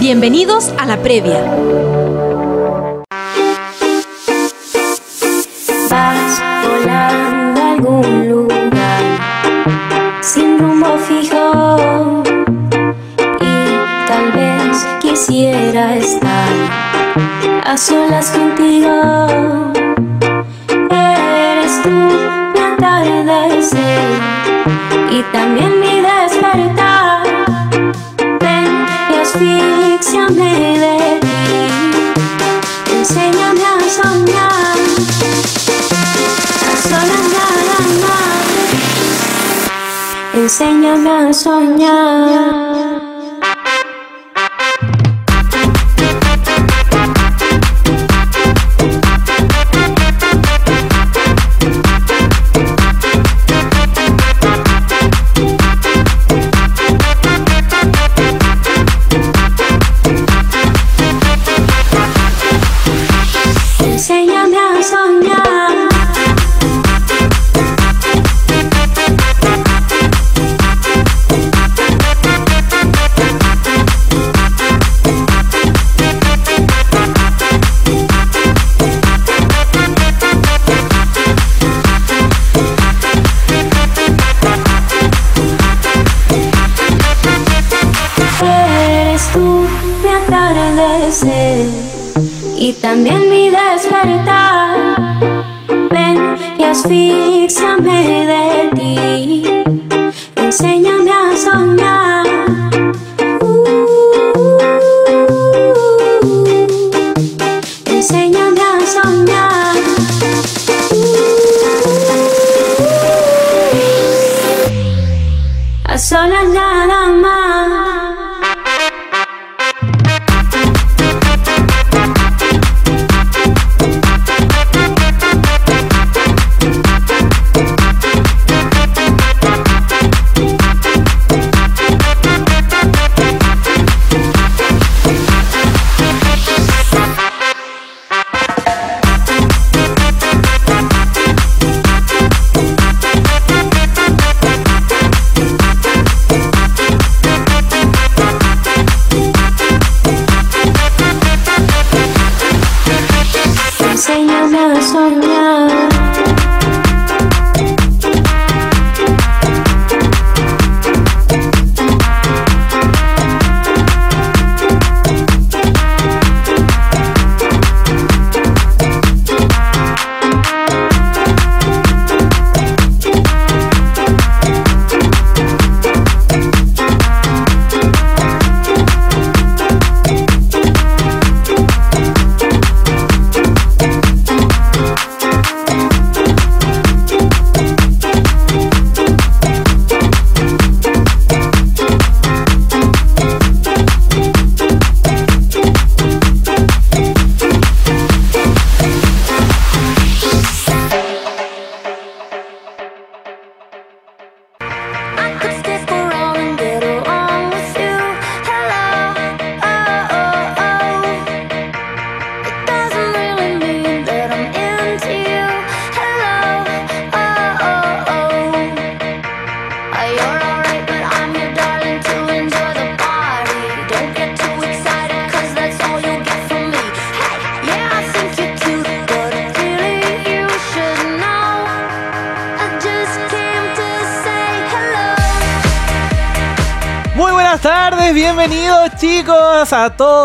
Bienvenidos a la previa. A solas contigo.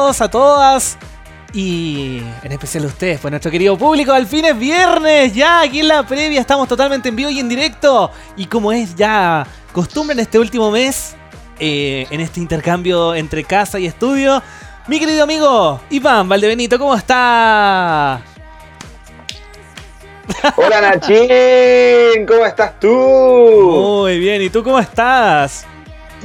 Todos, a todas. Y en especial a ustedes, pues nuestro querido público, al fin es viernes, ya aquí en la previa estamos totalmente en vivo y en directo. Y como es ya costumbre en este último mes, eh, en este intercambio entre casa y estudio, mi querido amigo Iván Valdebenito, ¿cómo está? Hola Nachín, ¿cómo estás tú? Muy bien, ¿y tú cómo estás?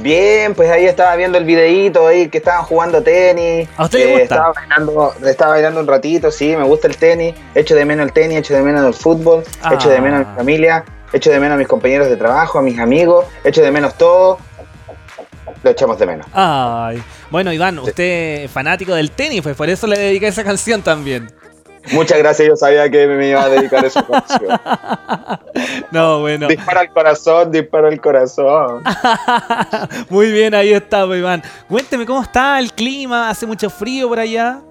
Bien, pues ahí estaba viendo el videíto ahí que estaban jugando tenis. ¿A usted le Eh, gusta? Estaba bailando, estaba bailando un ratito, sí, me gusta el tenis. Echo de menos el tenis, echo de menos el fútbol, Ah. echo de menos a mi familia, echo de menos a mis compañeros de trabajo, a mis amigos, echo de menos todo. Lo echamos de menos. Ay. Bueno, Iván, usted es fanático del tenis, pues por eso le dediqué esa canción también. Muchas gracias, yo sabía que me iba a dedicar a esa canción. No, bueno. Dispara el corazón, dispara el corazón. Muy bien, ahí está, pues, Iván. Cuénteme cómo está el clima, hace mucho frío por allá.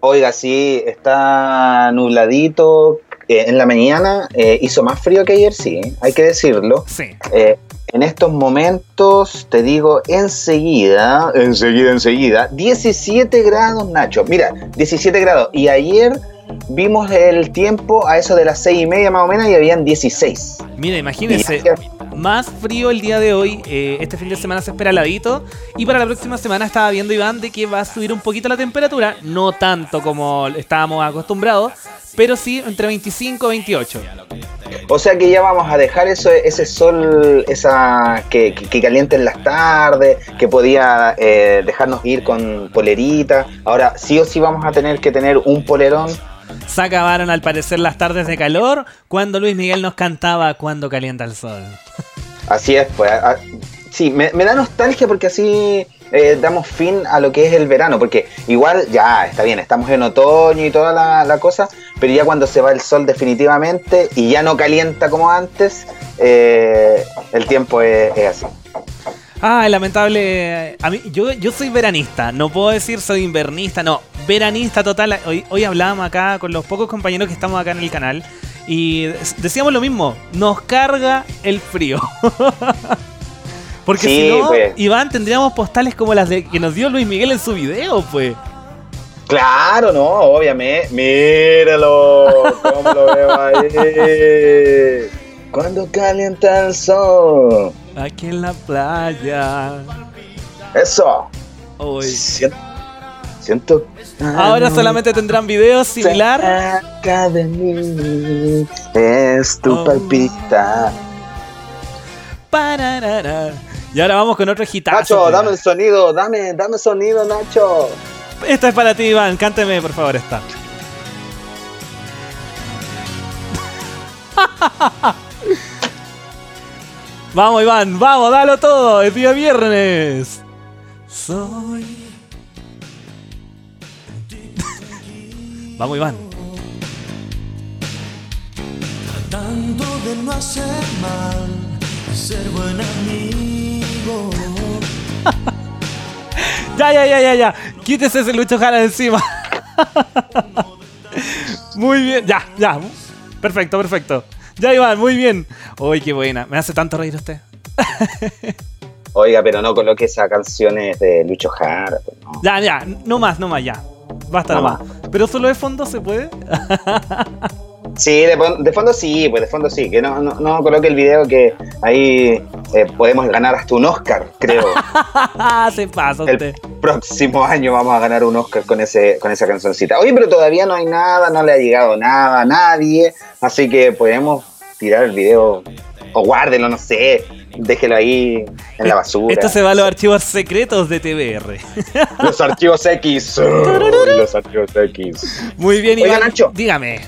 Oiga, sí, está nubladito. eh, en la mañana eh, hizo más frío que ayer, sí, hay que decirlo. Sí. Eh, en estos momentos, te digo, enseguida, enseguida, enseguida, 17 grados, Nacho. Mira, 17 grados. Y ayer vimos el tiempo a eso de las 6 y media más o menos y habían 16. Mira, ayer- más frío el día de hoy. eh, este fin de semana se espera heladito. Y para la próxima semana estaba viendo Iván de que va a subir un poquito la temperatura. No tanto como estábamos acostumbrados, pero sí entre 25 y 28. O sea que ya vamos a dejar eso, ese sol, esa que, que, que calienta en las tardes, que podía eh, dejarnos ir con polerita. Ahora sí o sí vamos a tener que tener un polerón. Se acabaron al parecer las tardes de calor cuando Luis Miguel nos cantaba Cuando calienta el sol. Así es, pues. sí, me, da nostalgia porque así eh, damos fin a lo que es el verano, porque igual ya está bien, estamos en otoño y toda la, cosa, pero ya cuando se va el sol definitivamente y ya no calienta como antes, eh, el tiempo es así. Ah, lamentable. A mí, yo, yo soy veranista, no puedo decir soy invernista, no. Veranista total. Hoy, hoy hablábamos acá con los pocos compañeros que estamos acá en el canal y decíamos lo mismo, nos carga el frío. Porque Sí, si no, pues. Iván, tendríamos postales como las de que nos dio Luis Miguel en su video, pues. Claro, no, obviamente. Míralo, cómo lo veo ahí. Cuando calienta el sol. Aquí en la playa. Eso. Siento. siento Ahora solamente tendrán videos similar. Cerca de mí es tu Oh. palpita. Pararara. Y ahora vamos con otro hitazo. Nacho, dame el sonido, dame, dame sonido, Nacho. Esta es para ti, Iván. Cánteme, por favor, esta. vamos, Iván, vamos, dalo todo. Es día viernes. Soy. vamos, Iván. Tratando de no hacer mal, ser buen amigo. Ya, ya, ya, ya, ya. Quítese ese Lucho Jara de encima. muy bien. Ya, ya. Perfecto, perfecto. Ya, Iván, muy bien. Uy, qué buena. Me hace tanto reír usted. Oiga, pero no coloque esas canciones de Lucho Jara. pues, no. Ya, ya, no más, no más, ya. Basta No nomás. Pero solo de fondo se puede. Sí, de, fon- de fondo sí, pues de fondo sí. Que no, no, no coloque el video que ahí eh, podemos ganar hasta un Oscar, creo. se pasa el usted. próximo año vamos a ganar un Oscar con ese con esa cancioncita. Oye, pero todavía no hay nada, no le ha llegado nada a nadie, así que podemos tirar el video o guárdenlo, no sé, déjelo ahí en la basura. Esto se va a los archivos secretos de TBR. Los archivos X. Los archivos X. Muy bien, Oiga, Iván. Nacho. Dígame.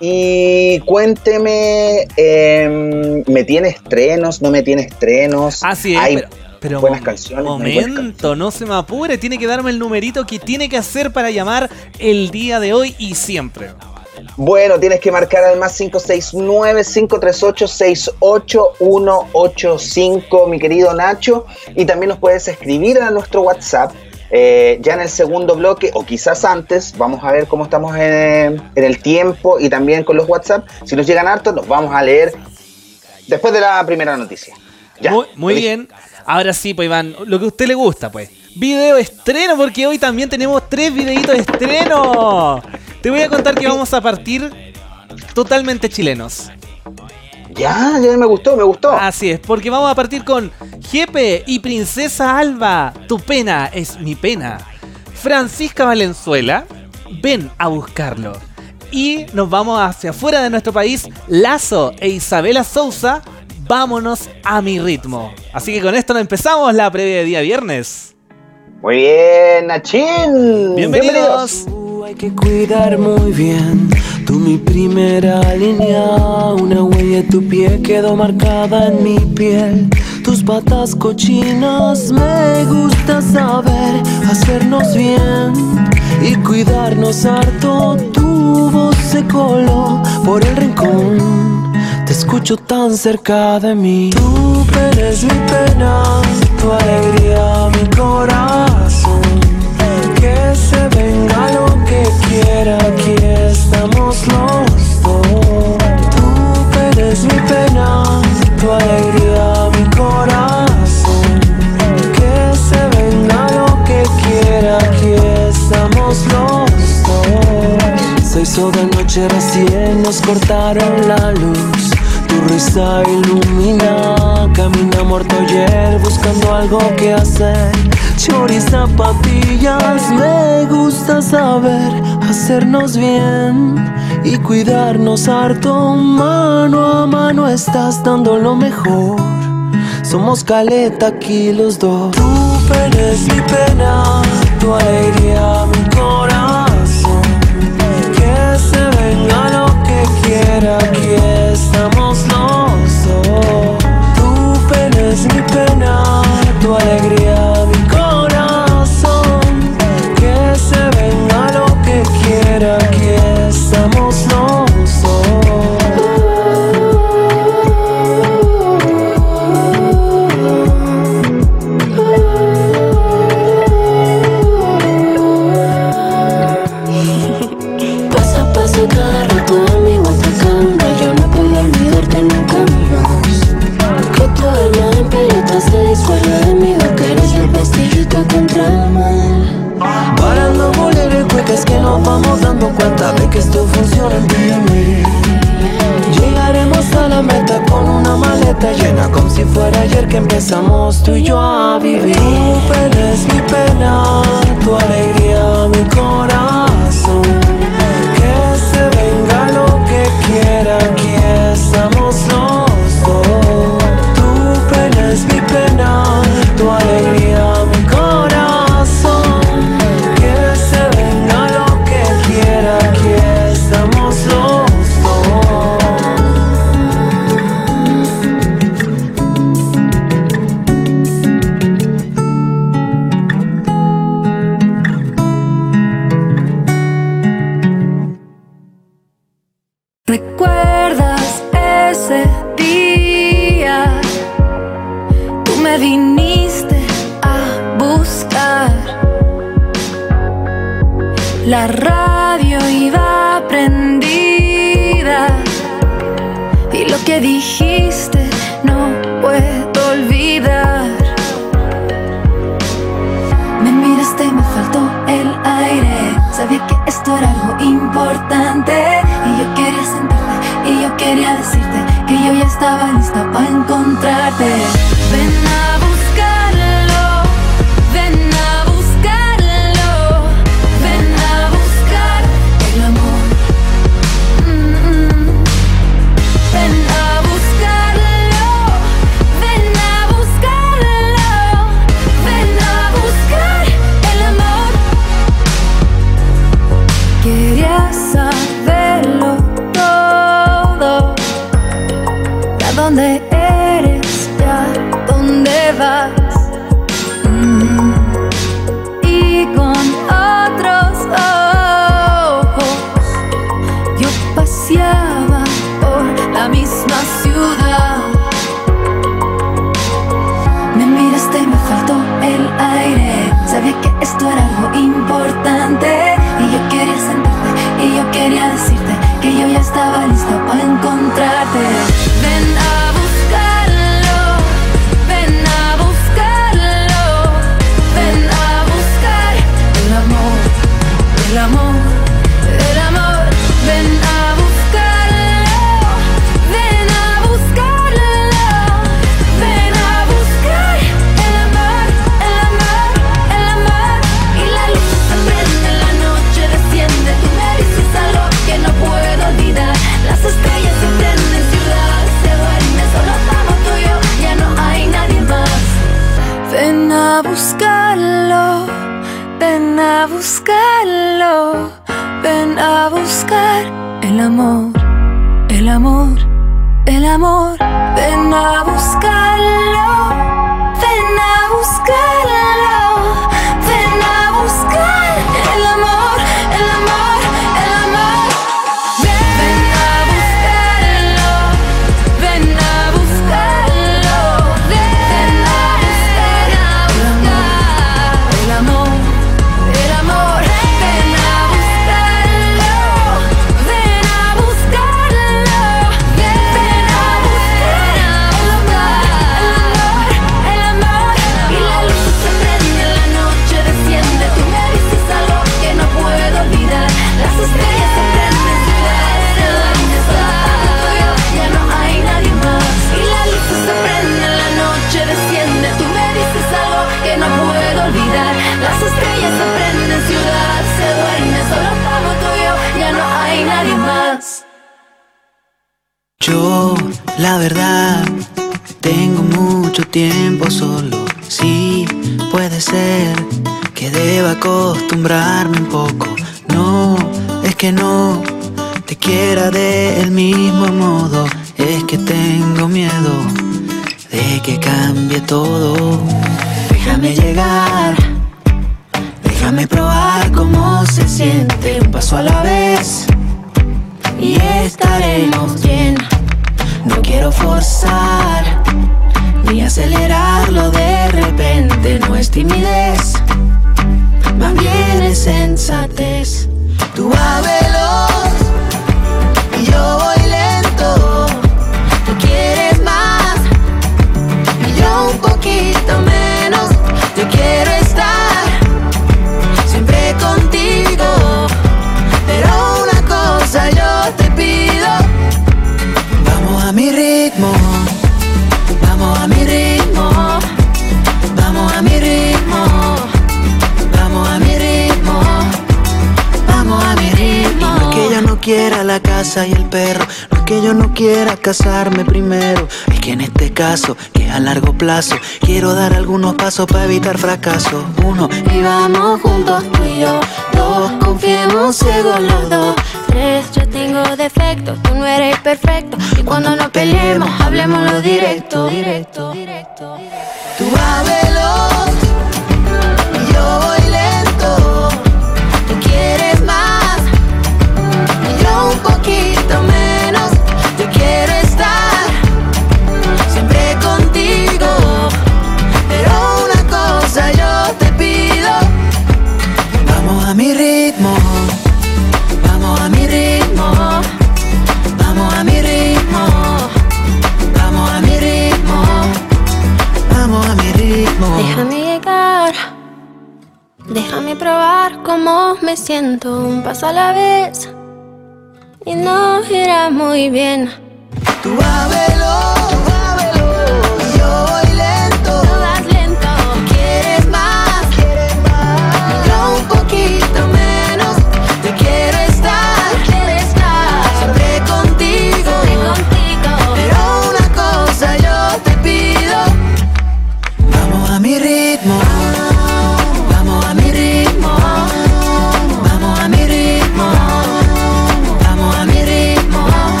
Y cuénteme, em, ¿me tiene estrenos? ¿No me tiene estrenos? Así es, Hay pero, pero buenas canciones, no Momento, no se me apure. Tiene que darme el numerito que tiene que hacer para llamar el día de hoy y siempre. Bueno, tienes que marcar al más 569-538-68185, mi querido Nacho. Y también nos puedes escribir a nuestro WhatsApp. eh, ya en el segundo bloque, o quizás antes, vamos a ver cómo estamos en, en el tiempo y también con los WhatsApp. Si nos llegan hartos, los vamos a leer después de la primera noticia. Ya, muy bien. Ahora sí, pues Iván, lo que a usted le gusta, pues. Video estreno, porque hoy también tenemos tres videitos de estreno. Te voy a contar que vamos a partir totalmente chilenos. Ya, ya me gustó, me gustó. Así es, porque vamos a partir con Jepe y Princesa Alba. Tu pena es mi pena. Francisca Valenzuela, ven a buscarlo. Y nos vamos hacia afuera de nuestro país. Lazo e Isabela Souza, Vámonos a mi ritmo. Así que con esto nos empezamos la previa de día viernes. Muy bien, Nachin. Bienvenidos. Tú hay que cuidar muy bien. Tú mi primera línea, una huella de tu pie quedó marcada en mi piel. Tus patas cochinas me gusta saber hacernos bien y cuidarnos harto. Tu voz se coló por el rincón. Te escucho tan cerca de mí. Tú eres mi pena, tu alegría, mi corazón. Quiera, aquí estamos los dos. Tú eres mi pena, tu alegría, mi corazón. Que se venga lo que quiera, aquí estamos los dos. Se hizo de noche recién, nos cortaron la luz. Tu risa ilumina, camina muerto ayer buscando algo que hacer. Chori zapatillas, me gusta saber hacernos bien y cuidarnos harto. Mano a mano estás dando lo mejor. Somos caleta aquí los dos. Tu pena es mi pena, tu alegría mi corazón. Que se venga lo que quiera, aquí estamos los dos. Tu pena es mi pena, tu alegría mi quiera, vamos dando cuenta de que esto funciona en ti y mí. Llegaremos a la meta con una maleta llena como si fuera ayer que empezamos tú y yo a vivir. Tu pena es mi pena, tu alegría mi corazón. casarme primero. Es que en este caso, que a largo plazo, quiero dar algunos pasos para evitar fracaso. Uno, vivamos juntos tú y yo. Dos, confiemos ciegos los dos. Tres, yo tengo defectos, tú no eres perfecto. Y cuando, nos peleemos, hablemos lo directo. Directo, directo, directo. Tú a ver Déjame probar cómo me siento un paso a la vez. Y no irá muy bien. Tú ábrelo, ábrelo, yo voy lento. Todas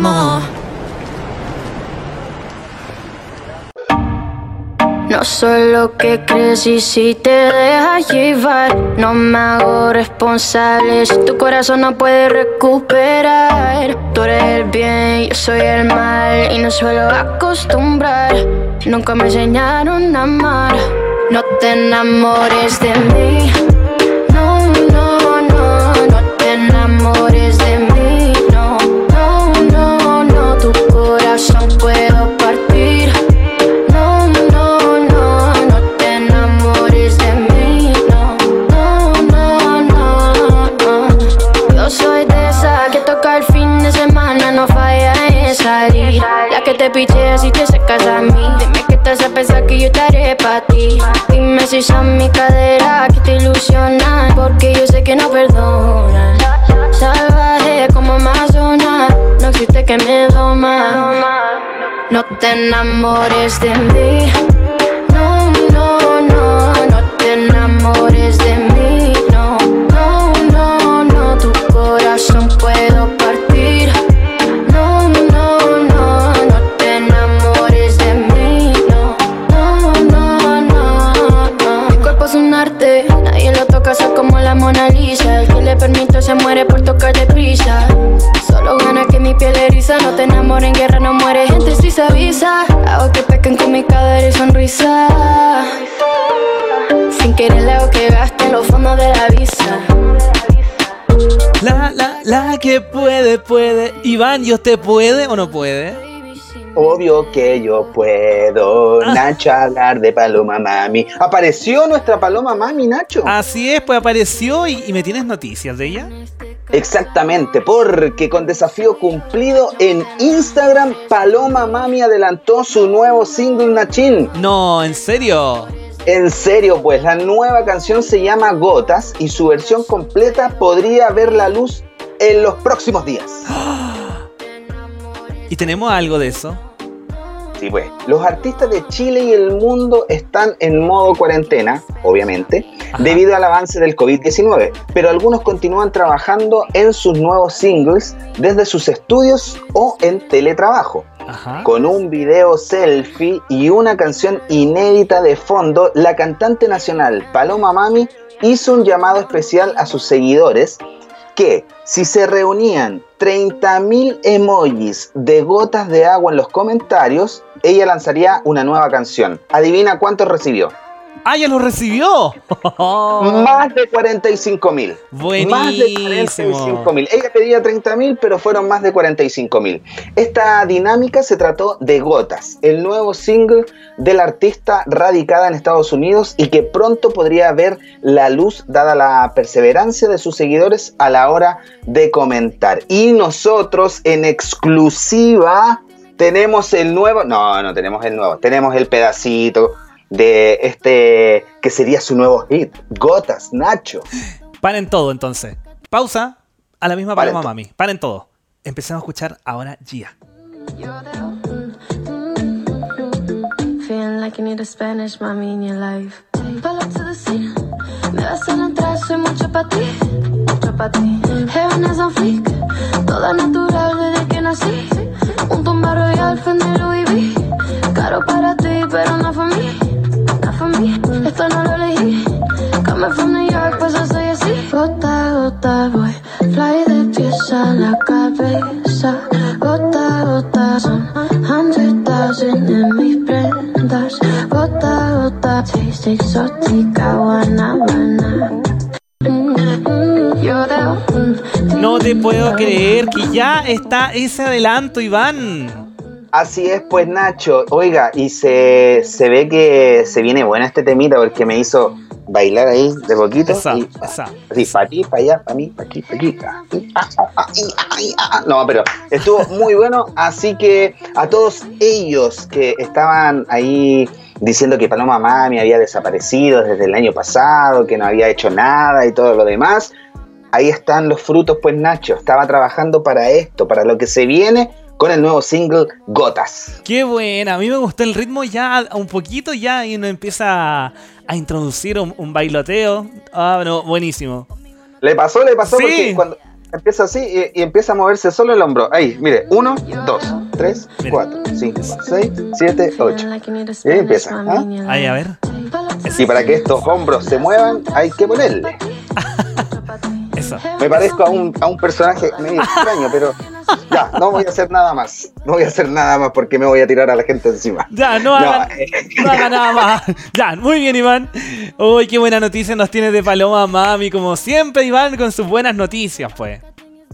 No soy lo que crees y si te dejas llevar No me hago responsable. Si tu corazón no puede recuperar Tú eres el bien, yo soy el mal. Y no suelo acostumbrar Nunca me enseñaron a amar. No te enamores de mí. te picheas y te sacas a mí. Dime que estás a pensar que yo estaré para ti. Dime si son mi cadera que te ilusionan. Porque yo sé que no perdonan. Salvaje como Amazonas, no existe que me doma. No te enamores de mí. No, no, no, no te enamores de mí. Permito se muere por tocar deprisa. Solo gana que mi piel eriza. No te enamores en guerra, no muere gente si se avisa. Hago que pequen con mi cadera y sonrisa. Sin querer le hago que gaste los fondos de la visa. La, la, la que puede, puede. Iván, ¿y usted puede o no puede? Obvio que yo puedo, Nacho, hablar de Paloma Mami. ¿Apareció nuestra Paloma Mami, Nacho? Así es, pues apareció y, y me tienes noticias de ella. Exactamente, porque con desafío cumplido en Instagram, Paloma Mami adelantó su nuevo single Nachin. No, ¿en serio? En serio, pues la nueva canción se llama Gotas y su versión completa podría ver la luz en los próximos días. ¿Y tenemos algo de eso? Sí, pues. Los artistas de Chile y el mundo están en modo cuarentena, obviamente, Ajá. debido al avance del COVID-19, pero algunos continúan trabajando en sus nuevos singles desde sus estudios o en teletrabajo. Ajá. Con un video selfie y una canción inédita de fondo, la cantante nacional Paloma Mami hizo un llamado especial a sus seguidores que si se reunían 30.000 emojis de gotas de agua en los comentarios, ella lanzaría una nueva canción. Adivina cuántos recibió. ¡Ah, ya lo recibió! Más de 45.000. Más de Buenísimo. 45.000. Ella pedía 30.000, pero fueron más de 45.000. Esta dinámica se trató de Gotas, el nuevo single del artista radicada en Estados Unidos y que pronto podría ver la luz dada la perseverancia de sus seguidores a la hora de comentar. Y nosotros en exclusiva tenemos el nuevo, no, no tenemos el nuevo, tenemos el pedacito de este que sería su nuevo hit, Gotas, Nacho. Paren todo entonces. Pausa. A la misma paloma, mami. Paren todo. Empecemos a escuchar ahora Gia. Feeling like you need a Spanish mommy in your life. Pull up to the scene. Me vas a entrar, soy mucho para ti. Mucho para ti. Heaven is on fleek. Toda natural desde que nací. Un tumba royal, Fendi Louis V. Caro para ti, pero no for mí. No for mí. Esto no lo elegí. Coming from New York, pues yo soy así. Gota, gota, voy. Fly de pies a la cabeza. Gota, gota, son hundred thousand en mis prendas. Gota, gota, taste exótica, guanábana. Mm, mm, mm, No te puedo creer que ya está ese adelanto, Iván. Así es, pues Nacho. Oiga, y se, se ve que se viene buena este temita porque me hizo bailar ahí de poquito. Esa, y, esa. Así, para ti, para allá, para mí, para aquí, para aquí. ah, ah, ah, ah, ah, ah, ah. No, pero estuvo muy bueno. Así que a todos ellos que estaban ahí diciendo que Paloma Mami había desaparecido desde el año pasado, que no había hecho nada y todo lo demás, ahí están los frutos, pues Nacho. Estaba trabajando para esto, para lo que se viene con el nuevo single Gotas. Qué buena. A mí me gustó el ritmo ya un poquito ya y uno empieza a, introducir un, un bailoteo. Ah, no, buenísimo. Le pasó, le pasó Sí. porque cuando empieza así y, y empieza a moverse solo el hombro. Ahí, mire, uno, dos, tres, Mira. cuatro, cinco, seis, siete, ocho. Y ahí empieza. ¿ah? Ahí, a ver. Y para que estos hombros se muevan, hay que ponerle. Eso. Me parezco a un, a un personaje medio extraño, pero ya, no voy a hacer nada más. No voy a hacer nada más porque me voy a tirar a la gente encima. Ya, no No, hagan, eh. no hagan nada más. Ya, muy bien, Iván. Uy, qué buena noticia nos tiene de Paloma Mami. Como siempre, Iván, con sus buenas noticias, pues.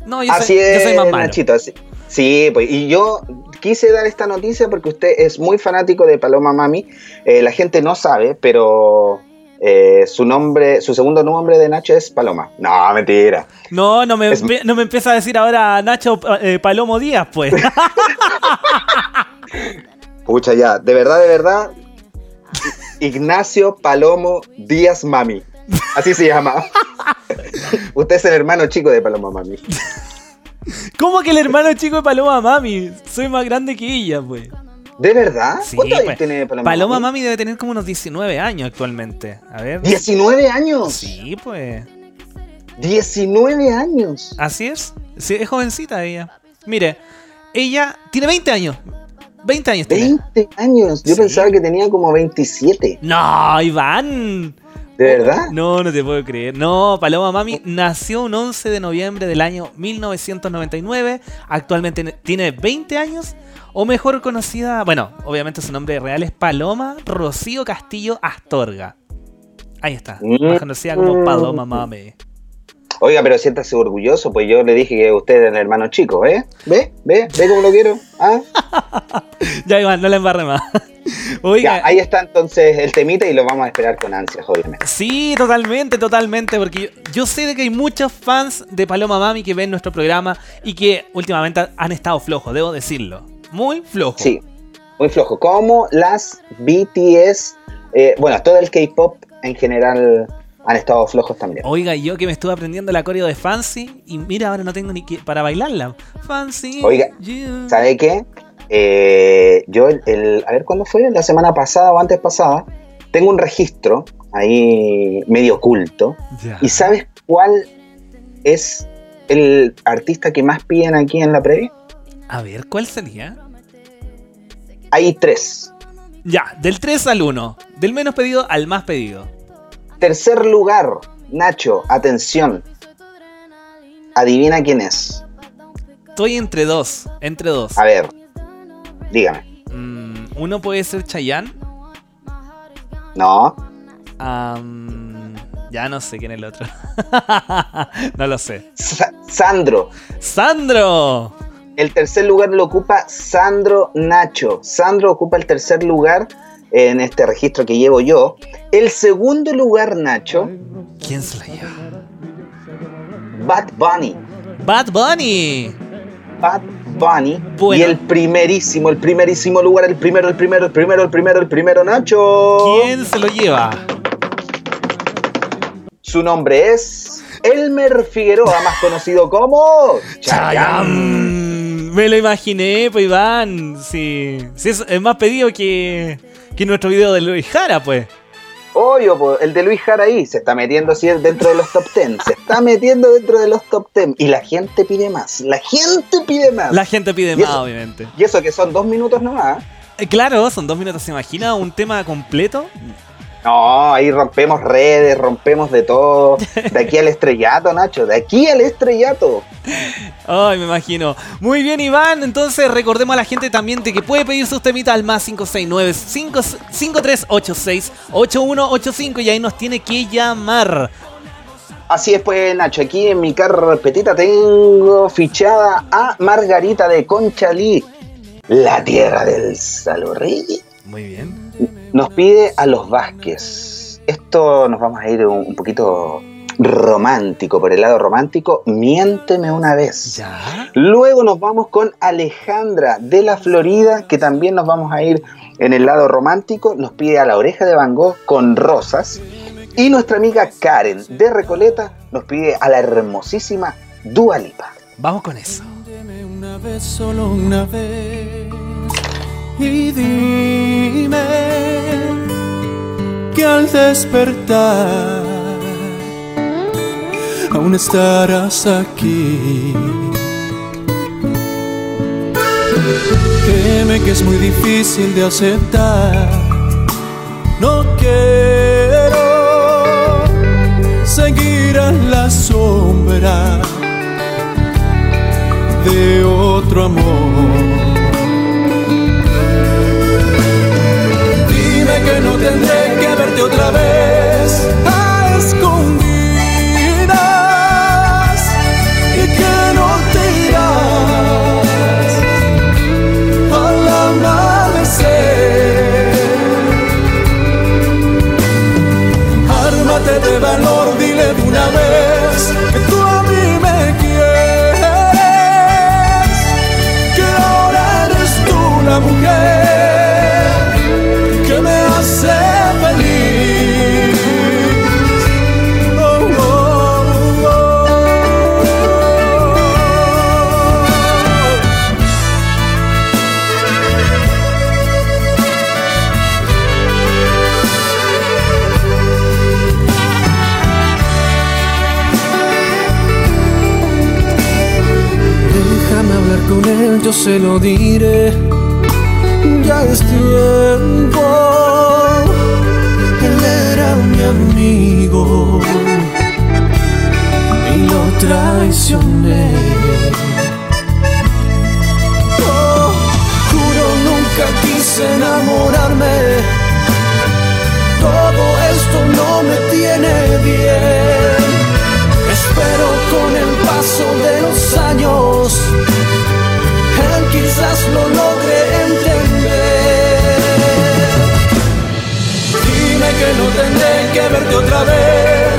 No, yo, Así soy, es, yo soy más malo. Nachito. así- Sí, pues, y yo quise dar esta noticia porque usted es muy fanático de Paloma Mami. Eh, la gente no sabe, pero eh, su nombre, su segundo nombre de Nacho es Paloma. No, mentira. No, no me, Es- no me empieza a decir ahora Nacho eh, Palomo Díaz, pues. Pucha, ya, de verdad, de verdad. Ignacio Palomo Díaz Mami. Así se llama. usted es el hermano chico de Paloma Mami. ¿Cómo que el hermano chico de Paloma Mami? Soy más grande que ella, pues. ¿De verdad? Sí, ¿Cuántos años pues, tiene Paloma, Paloma Mami? Mami debe tener como unos 19 años actualmente. A ver. ¿19 años? Sí, pues. 19 años. Así es. Sí, es jovencita ella. Mire, ella tiene 20 años. 20 años tiene. 20 años. Yo Sí. pensaba que tenía como 27. No, Iván. ¿De verdad? No, no te puedo creer. No, Paloma Mami nació un 11 de noviembre del año 1999. Actualmente tiene 20 años. O mejor conocida, bueno, obviamente su nombre real es Paloma Rocío Castillo Astorga. Ahí está, Mm. más conocida como Paloma Mami. Oiga, pero siéntase orgulloso, pues yo le dije que usted era el hermano chico, ¿eh? ¿Ve? ¿Ve? ¿Ve cómo lo quiero? ¿Ah? Ya, Iván, no la embarre más. Oiga, Ya, ahí está entonces el temita y lo vamos a esperar con ansias, obviamente. Sí, totalmente, totalmente, porque yo, yo sé de que hay muchos fans de Paloma Mami que ven nuestro programa y que últimamente han estado flojos, debo decirlo. Muy flojos. Sí, muy flojo. Como las BTS, eh, bueno, todo el K-pop en general han estado flojos también. Oiga, yo que me estuve aprendiendo la coreo de Fancy y mira, ahora no tengo ni que, para bailarla. Fancy. Oiga, you. ¿Sabe qué? Eh, yo, el, el- a ver, ¿cuándo fue? La semana pasada o antes pasada, tengo un registro ahí medio oculto. ¿Y sabes cuál es el artista que más piden aquí en la previa? A ver, ¿cuál sería? Hay tres. Ya, del 3 al 1. Del menos pedido al más pedido. Tercer lugar, Nacho, atención. Adivina quién es. Estoy entre dos. Entre dos. A ver, dígame. Mm, uno puede ser Chayanne. No, ya no sé quién es el otro. no lo sé. Sa- Sandro. ¡Sandro! El tercer lugar lo ocupa Sandro Nacho. Sandro ocupa el tercer lugar en este registro que llevo yo. El segundo lugar, Nacho, ¿Quién se la lleva? Bad Bunny. Bad Bunny. Bad Bunny. Bueno. Y el primerísimo, el primerísimo lugar, el primero, el primero, el primero, el primero, el primero, Nacho. ¿Quién se lo lleva? Su nombre es Elmer Figueroa, más conocido como Chayanne. Me lo imaginé, pues Iván. Sí. sí es, es más pedido que, que nuestro video de Luis Jara, pues. Obvio, po, el de Luis Jara ahí se está metiendo así dentro de los top 10. Se está metiendo dentro de los top 10. Y la gente pide más. La gente pide más. La gente pide ¿Y más, eso? obviamente. Y eso que son dos minutos nomás. Eh, Claro, son dos minutos. ¿Se imagina un tema completo? No, ahí rompemos redes, rompemos de todo. De aquí al estrellato, Nacho. De aquí al estrellato. Ay, me imagino. Muy bien, Iván. Entonces recordemos a la gente también de que puede pedir sus temitas al más 569 5386 8185 y ahí nos tiene que llamar. Así es, pues, Nacho. Aquí en mi carpetita tengo fichada a Margarita de Conchalí, la tierra del Salorri. Muy bien. Nos pide a los Vázquez. Esto nos vamos a ir un, un poquito romántico, por el lado romántico. Miénteme una vez. Ya. Luego nos vamos con Alejandra de la Florida, que también nos vamos a ir en el lado romántico. Nos pide a la oreja de Van Gogh con rosas. Y nuestra amiga Karen de Recoleta nos pide a la hermosísima Dua Lipa. Vamos con eso. Una vez, solo una vez. Y dime que al despertar aún estarás aquí. Créeme que es muy difícil de aceptar. No quiero seguir a la sombra de otro amor. Tendré que verte otra vez a escondidas y que no te irás al amanecer. Ármate de valor, dile de una vez que tú a mí me quieres yo se lo diré. Ya es tiempo, él era mi amigo y lo traicioné. Oh, juro nunca quise enamorarme. Todo esto no me tiene bien. Espero con el paso de los años él quizás lo logre entender. Dime que no tendré que verte otra vez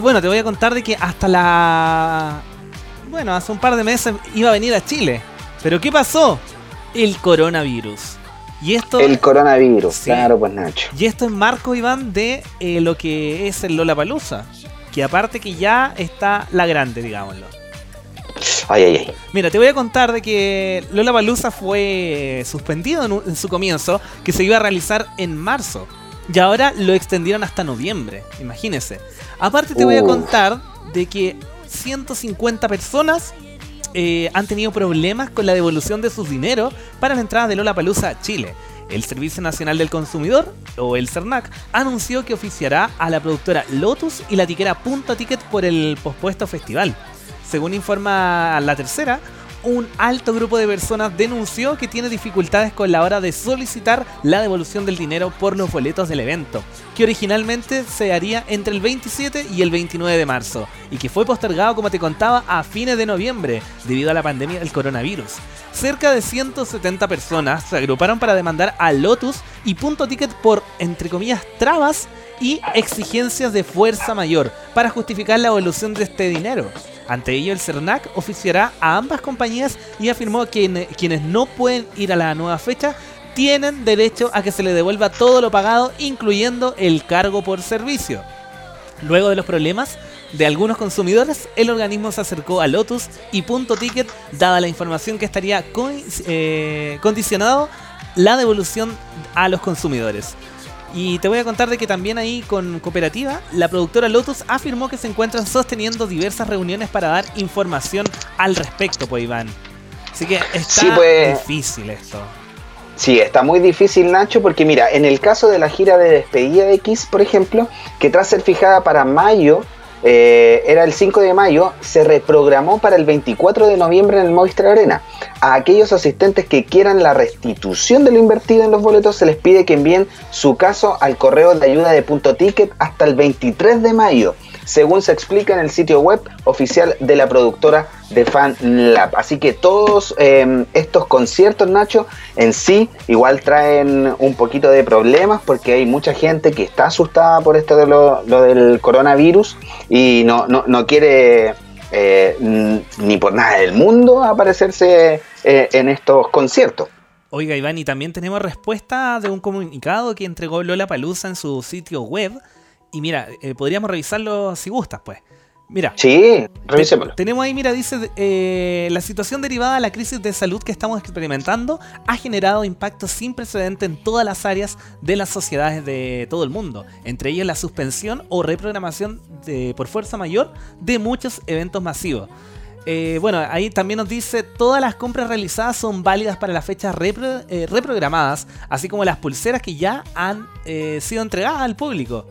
Bueno, te voy a contar de que hasta la. Bueno, hace un par de meses iba a venir a Chile. Pero ¿qué pasó? El coronavirus. Y esto, el coronavirus, claro, pues Nacho. Y esto es marco, Iván, de eh, lo que es el Lollapalooza. Que aparte que ya está la grande, digámoslo. Ay, ay, ay. Mira, te voy a contar de que Lola Palusa fue suspendido en, en, su comienzo, que se iba a realizar en marzo. Y ahora lo extendieron hasta noviembre, imagínense. Aparte te voy a Uh. contar de que 150 personas eh, han tenido problemas con la devolución de sus dineros para la entrada de Lollapalooza a Chile. El Servicio Nacional del Consumidor, o el CERNAC, anunció que oficiará a la productora Lotus y la tiquera Punto Ticket por el pospuesto festival. Según informa la tercera, un alto grupo de personas denunció que tiene dificultades con la hora de solicitar la devolución del dinero por los boletos del evento, que originalmente se haría entre el 27 y el 29 de marzo, y que fue postergado, como te contaba, a fines de noviembre, debido a la pandemia del coronavirus. Cerca de 170 personas se agruparon para demandar a Lotus y Punto Ticket por, entre comillas, trabas y exigencias de fuerza mayor para justificar la evolución de este dinero. Ante ello, el CERNAC oficiará a ambas compañías y afirmó que ne- quienes no pueden ir a la nueva fecha tienen derecho a que se les devuelva todo lo pagado, incluyendo el cargo por servicio. Luego de los problemas de algunos consumidores, el organismo se acercó a Lotus y Punto Ticket, dada la información que estaría eh, condicionado la devolución a los consumidores. Y te voy a contar de que también ahí con Cooperativa, la productora Lotus afirmó que se encuentran sosteniendo diversas reuniones para dar información al respecto, pues Iván. Así que está Sí, pues. difícil esto. Sí, está muy difícil, Nacho, porque mira, en el caso de la gira de despedida de Kiss, por ejemplo, que tras ser fijada para mayo, eh, era el 5 de mayo, se reprogramó para el 24 de noviembre en el Movistar Arena. A aquellos asistentes que quieran la restitución de lo invertido en los boletos, se les pide que envíen su caso al correo de ayuda de punto ticket hasta el 23 de mayo, según se explica en el sitio web oficial de la productora de Fan Lab. Así que todos eh, estos conciertos, Nacho, en sí igual traen un poquito de problemas porque hay mucha gente que está asustada por esto de lo, del coronavirus y no, no, no quiere eh, ni por nada del mundo aparecerse eh, en estos conciertos. Oiga, Iván, y también tenemos respuesta de un comunicado que entregó Lola Palusa en su sitio web. Y mira, eh, podríamos revisarlo si gustas, pues. Mira, Sí, revisémoslo. Te- Tenemos ahí, mira, dice, eh, la situación derivada de la crisis de salud que estamos experimentando ha generado impactos sin precedente en todas las áreas de las sociedades de todo el mundo, entre ellas la suspensión o reprogramación de, por fuerza mayor de muchos eventos masivos. Eh, bueno, ahí también nos dice, todas las compras realizadas son válidas para las fechas repro- eh, reprogramadas, así como las pulseras que ya han sido entregadas al público.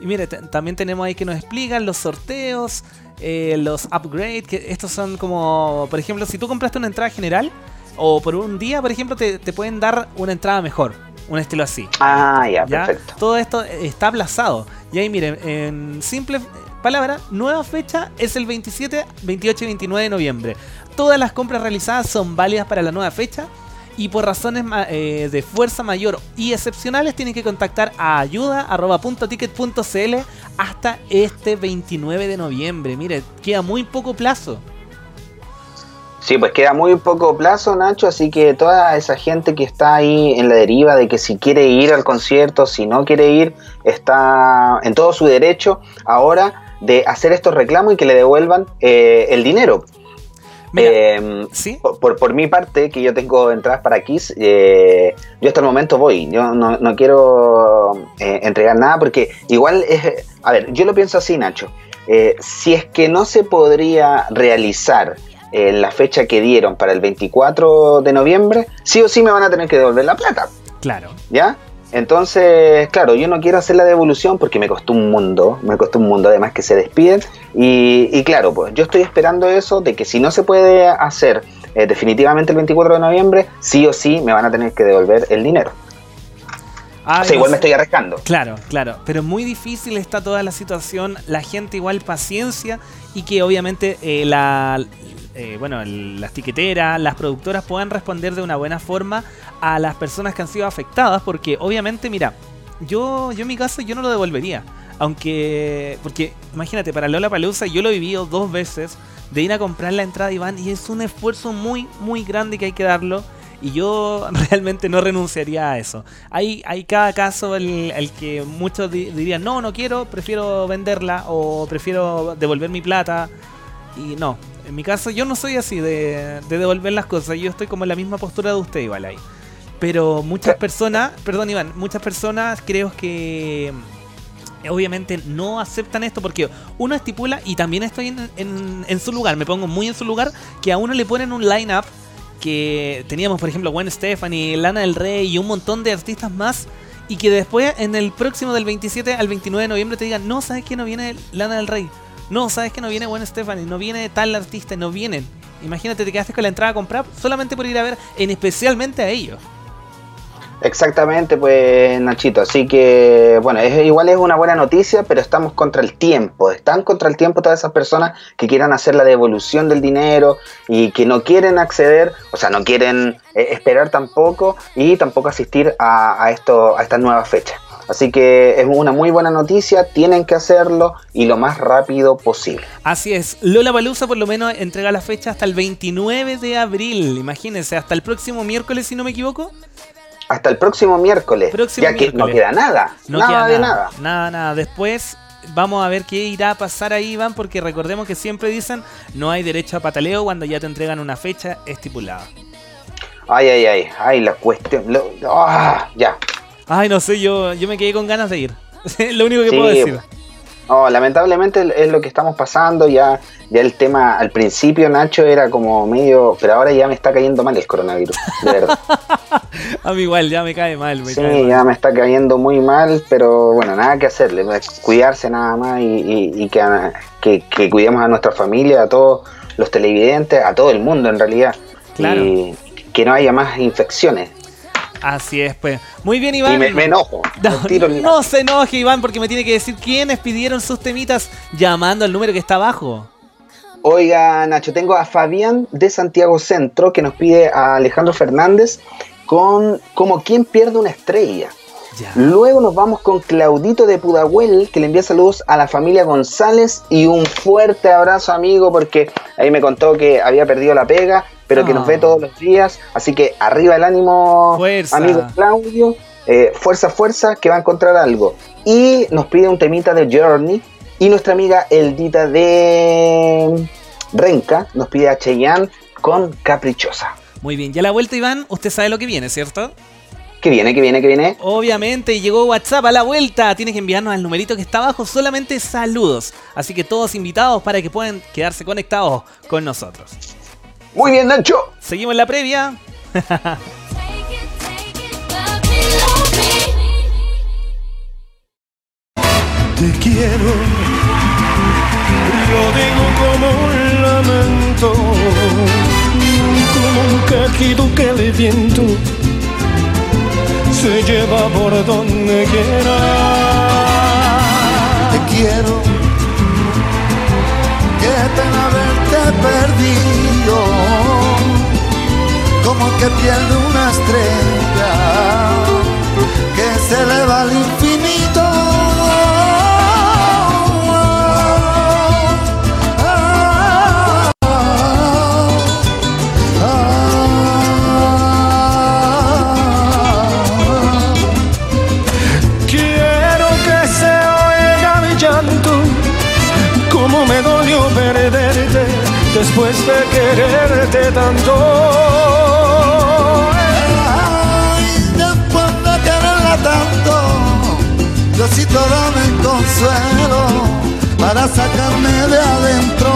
Y mire, también tenemos ahí que nos explican los sorteos, eh, los upgrades, que estos son como, por ejemplo, si tú compraste una entrada general, o por un día, por ejemplo, te, te pueden dar una entrada mejor, un estilo así. Ah, ya, ¿ya? perfecto. Todo esto está aplazado. Y ahí miren, en simple palabra, nueva fecha es el 27, 28 y 29 de noviembre. Todas las compras realizadas son válidas para la nueva fecha y por razones eh, de fuerza mayor y excepcionales tienen que contactar a ayuda.ticket.cl hasta este 29 de noviembre. Mire, queda muy poco plazo. Sí, pues queda muy poco plazo, Nacho, así que toda esa gente que está ahí en la deriva de que si quiere ir al concierto, si no quiere ir, está en todo su derecho ahora de hacer estos reclamos y que le devuelvan eh, el dinero. Mira, Eh, ¿sí? por, por- por mi parte, que yo tengo entradas para Kiss, eh, yo hasta el momento voy. Yo no, no quiero eh, entregar nada porque igual es... A ver, yo lo pienso así, Nacho. Eh, si es que no se podría realizar eh, la fecha que dieron para el 24 de noviembre, sí o sí me van a tener que devolver la plata. Claro. ¿Ya? Entonces, claro, yo no quiero hacer la devolución porque me costó un mundo, me costó un mundo además que se despiden. Y, y claro, pues yo estoy esperando eso de que si no se puede hacer eh, definitivamente el 24 de noviembre, sí o sí me van a tener que devolver el dinero. Ay, o sea, igual me estoy arriesgando. Claro, claro, pero muy difícil está toda la situación, la gente igual paciencia y que obviamente eh, la, eh, bueno, el- las tiqueteras, las productoras puedan responder de una buena forma a las personas que han sido afectadas, porque obviamente, mira, yo, yo en mi caso yo no lo devolvería, aunque, porque imagínate, para Lola Palusa yo lo he vivido dos veces de ir a comprar la entrada Iván y es un esfuerzo muy, muy grande que hay que darlo. Y yo realmente no renunciaría a eso. Hay, hay cada caso el, que muchos di- dirían, no, no quiero, prefiero venderla o prefiero devolver mi plata. Y no, en mi caso yo no soy así de, de devolver las cosas. Yo estoy como en la misma postura de usted igual ahí. Pero muchas personas, perdón Iván, muchas personas creo que eh, obviamente no aceptan esto porque uno estipula, y también estoy en, en- en su lugar, me pongo muy en su lugar, que a uno le ponen un line-up que teníamos, por ejemplo, Gwen Stefani, Lana del Rey y un montón de artistas más. Y que después, en el próximo del 27 al 29 de noviembre, te digan: No, sabes que no viene Lana del Rey. No, sabes que no viene Gwen Stefani. No viene tal artista. No vienen. Imagínate, te quedaste con la entrada a comprar solamente por ir a ver, en especialmente a ellos. Exactamente, pues Nachito. Así que, bueno, es, igual es una buena noticia, pero estamos contra el tiempo. Están contra el tiempo todas esas personas que quieran hacer la devolución del dinero y que no quieren acceder, o sea, no quieren eh, esperar tampoco y tampoco asistir a, a esto, a estas nuevas fechas. Así que es una muy buena noticia, tienen que hacerlo y lo más rápido posible. Así es, Lola Palusa por lo menos entrega la fecha hasta el 29 de abril. Imagínense, hasta el próximo miércoles, si no me equivoco. Hasta el próximo miércoles, Próximo ya que no queda nada, No nada queda de nada, nada. nada. Nada, Después vamos a ver qué irá a pasar ahí, Iván, porque recordemos que siempre dicen no hay derecho a pataleo cuando ya te entregan una fecha estipulada. Ay, ay, ay, ay, la cuestión. lo- ah, ya. Ay, no sé, yo, yo me quedé con ganas de ir. lo único que Sí, puedo decir. No, lamentablemente es lo que estamos pasando. Ya, ya el tema al principio, Nacho, era como medio. Pero ahora ya me está cayendo mal el coronavirus, de verdad. A mí igual, ya me cae mal. Me Sí, cae mal. ya me está cayendo muy mal, pero bueno, nada que hacerle. Cuidarse nada más y, y- y que, que, que cuidemos a nuestra familia, a todos los televidentes, a todo el mundo en realidad. Claro. Y que no haya más infecciones. Así es, pues. Muy bien, Iván. Y me, me enojo. No, tiro se enoje, Iván, porque me tiene que decir quiénes pidieron sus temitas llamando al número que está abajo. Oiga, Nacho, tengo a Fabián de Santiago Centro que nos pide a Alejandro Fernández con como quien pierde una estrella. Ya. Luego nos vamos con Claudito de Pudahuel, que le envía saludos a la familia González y un fuerte abrazo, amigo, porque ahí me contó que había perdido la pega, pero que nos ve todos los días. Así que arriba el ánimo, Fuerza. amigo Claudio. Eh, fuerza, fuerza, que va a encontrar algo. Y nos pide un temita de Journey. Y nuestra amiga Eldita de Renca nos pide a Cheyenne con Caprichosa. Muy bien, ya la vuelta, Iván, usted sabe lo que viene, ¿cierto? Que viene, que viene, que viene. Obviamente llegó WhatsApp a la vuelta. Tienes que enviarnos al numerito que está abajo solamente saludos. Así que todos invitados para que puedan quedarse conectados con nosotros. Muy bien, Nacho. Seguimos la previa. Te quiero, lo digo como un lamento, como un quejido que el viento se lleva por donde quiera. Te quiero, qué pena haberte perdido, que pierde una estrella que se eleva al infinito. Quiero que se oiga mi llanto, como me dolió perderte después de quererte tanto. Tanto, Diosito dame consuelo para sacarme de adentro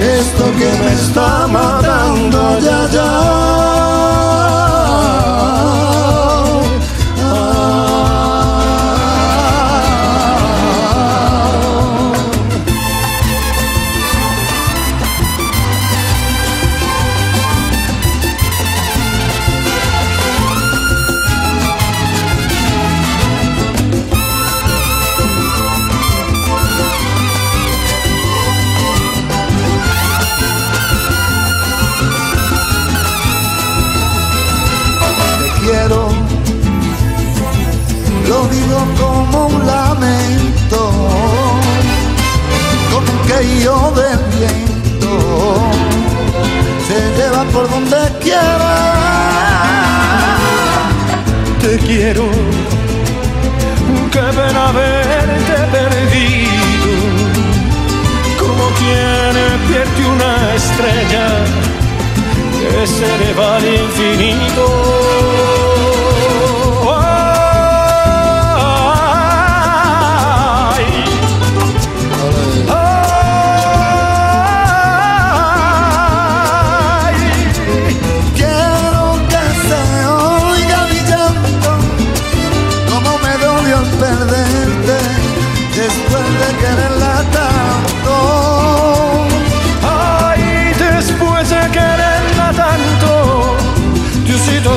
esto que me está matando ya ya. Un caído del viento, se lleva por donde quiera. Te quiero, qué pena haberte perdido, como quien pierde una estrella que se eleva al infinito.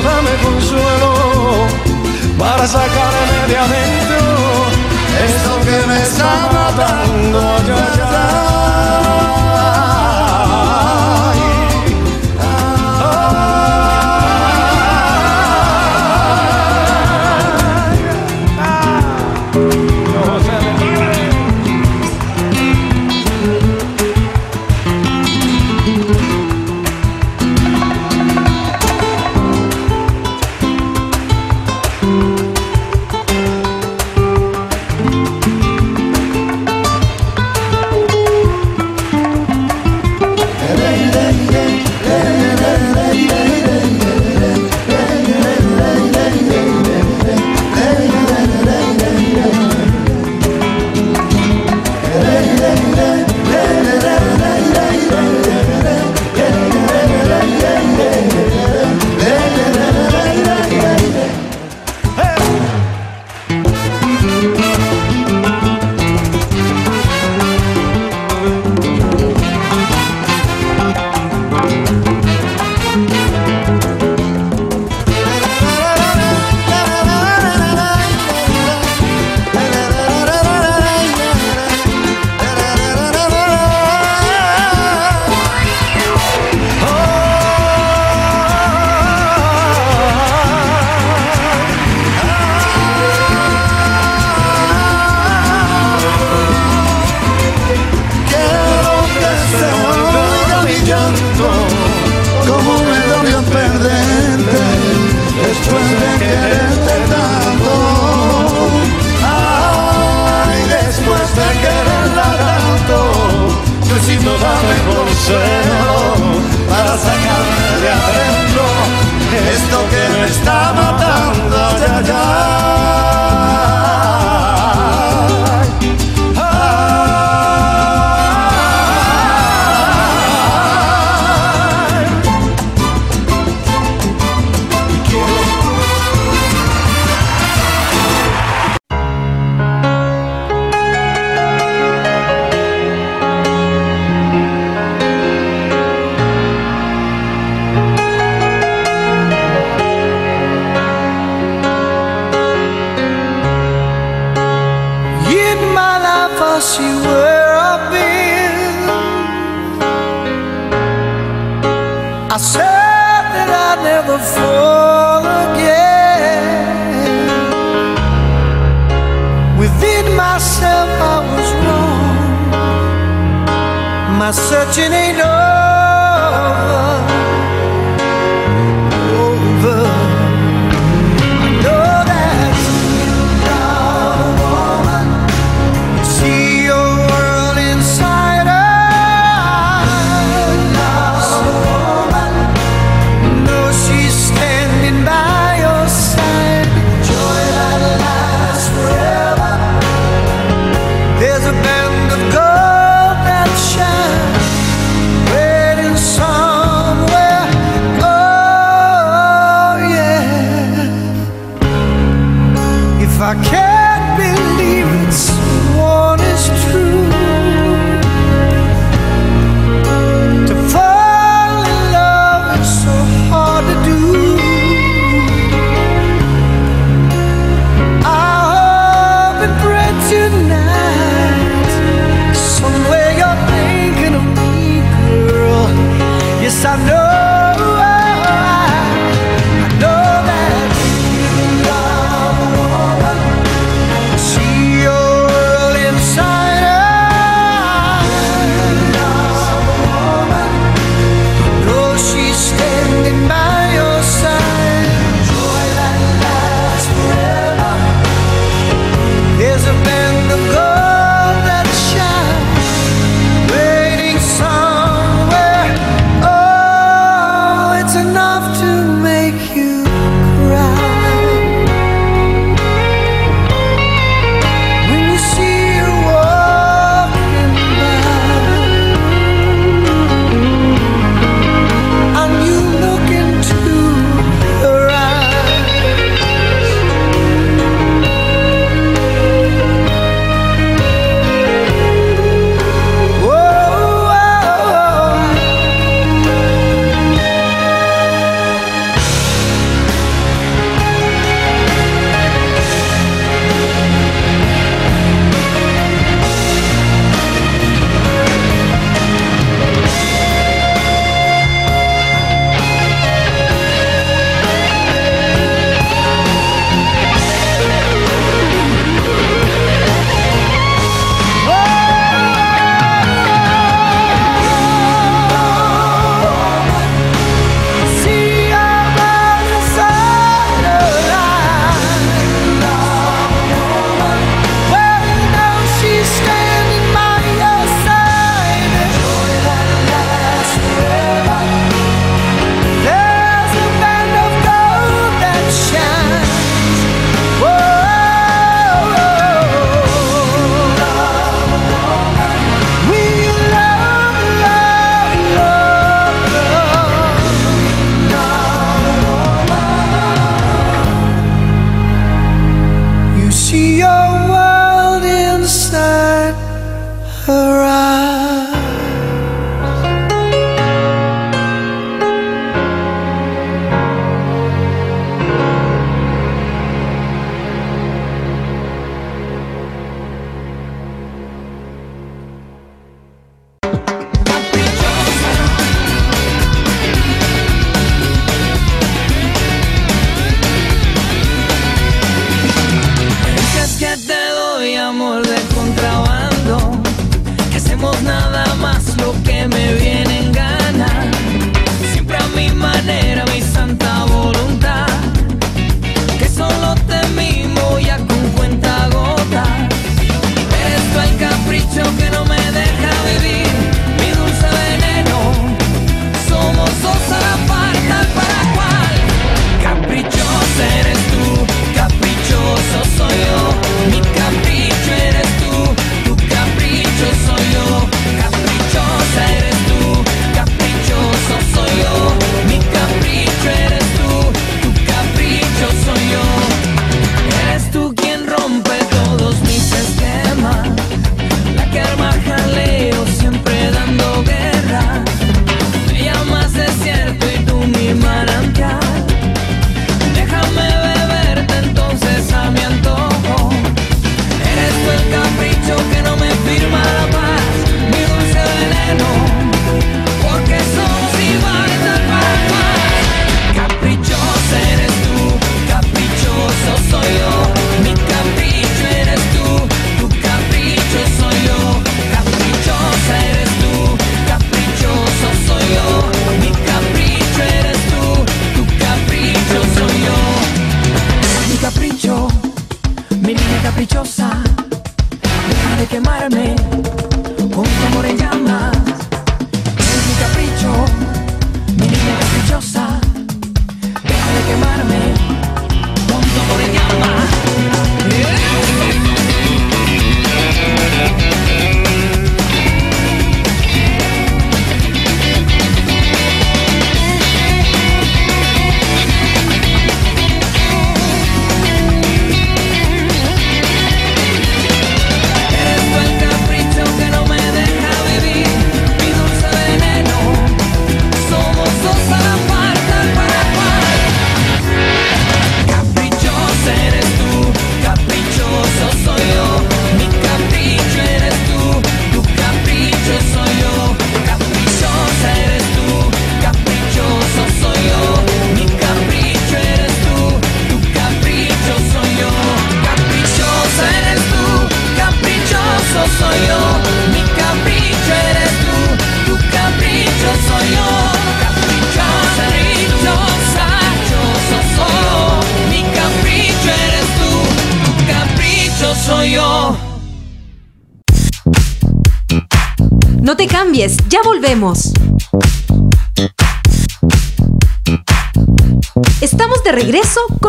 dame consuelo para sacarme de adentro esto que me está matando. Yo, yo, yo.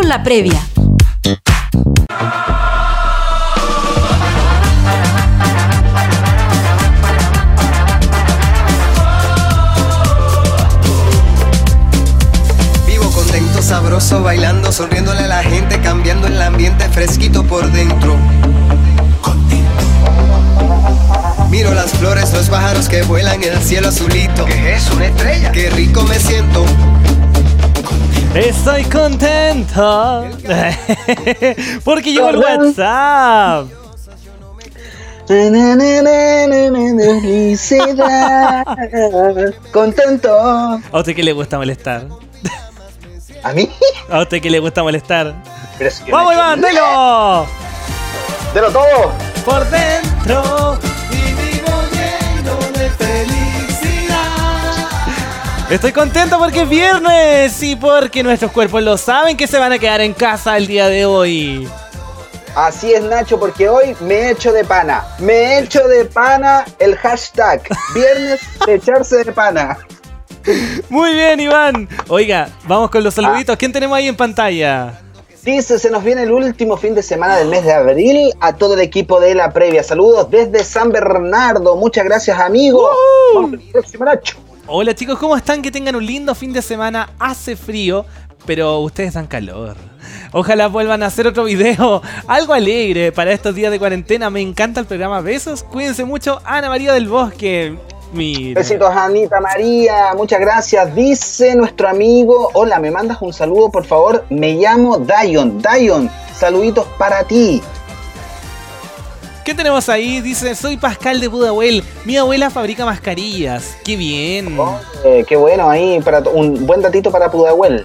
La previa. Porque llegó el WhatsApp. Felicidad. Contento. A usted que le gusta molestar. ¿A mí? A usted que le gusta molestar. ¡Vamos, Iván! ¡Delo! ¡Delo todo! Por dentro. Estoy contento porque es viernes y porque nuestros cuerpos lo saben que se van a quedar en casa el día de hoy. Así es, Nacho, porque hoy me he hecho de pana. Me he hecho de pana el hashtag viernes de echarse de pana. Muy bien, Iván. Oiga, vamos con los saluditos. ¿Quién tenemos ahí en pantalla? Dice, se nos viene el último fin de semana del mes de abril a todo el equipo de la previa. Saludos desde San Bernardo. Muchas gracias, amigo. Próximo, Nacho. Hola chicos, ¿cómo están? Que tengan un lindo fin de semana. Hace frío, pero ustedes dan calor. Ojalá vuelvan a hacer otro video, algo alegre para estos días de cuarentena. Me encanta el programa. Besos, cuídense mucho. Ana María del Bosque. Besitos Anita María, muchas gracias. Dice nuestro amigo, hola, me mandas un saludo, por favor. Me llamo Dion. Dion, saluditos para ti. ¿Qué tenemos ahí? Dice, soy Pascal de Pudahuel. Mi abuela fabrica mascarillas. Qué bien. Eh, qué bueno ahí, para un buen datito para Pudahuel.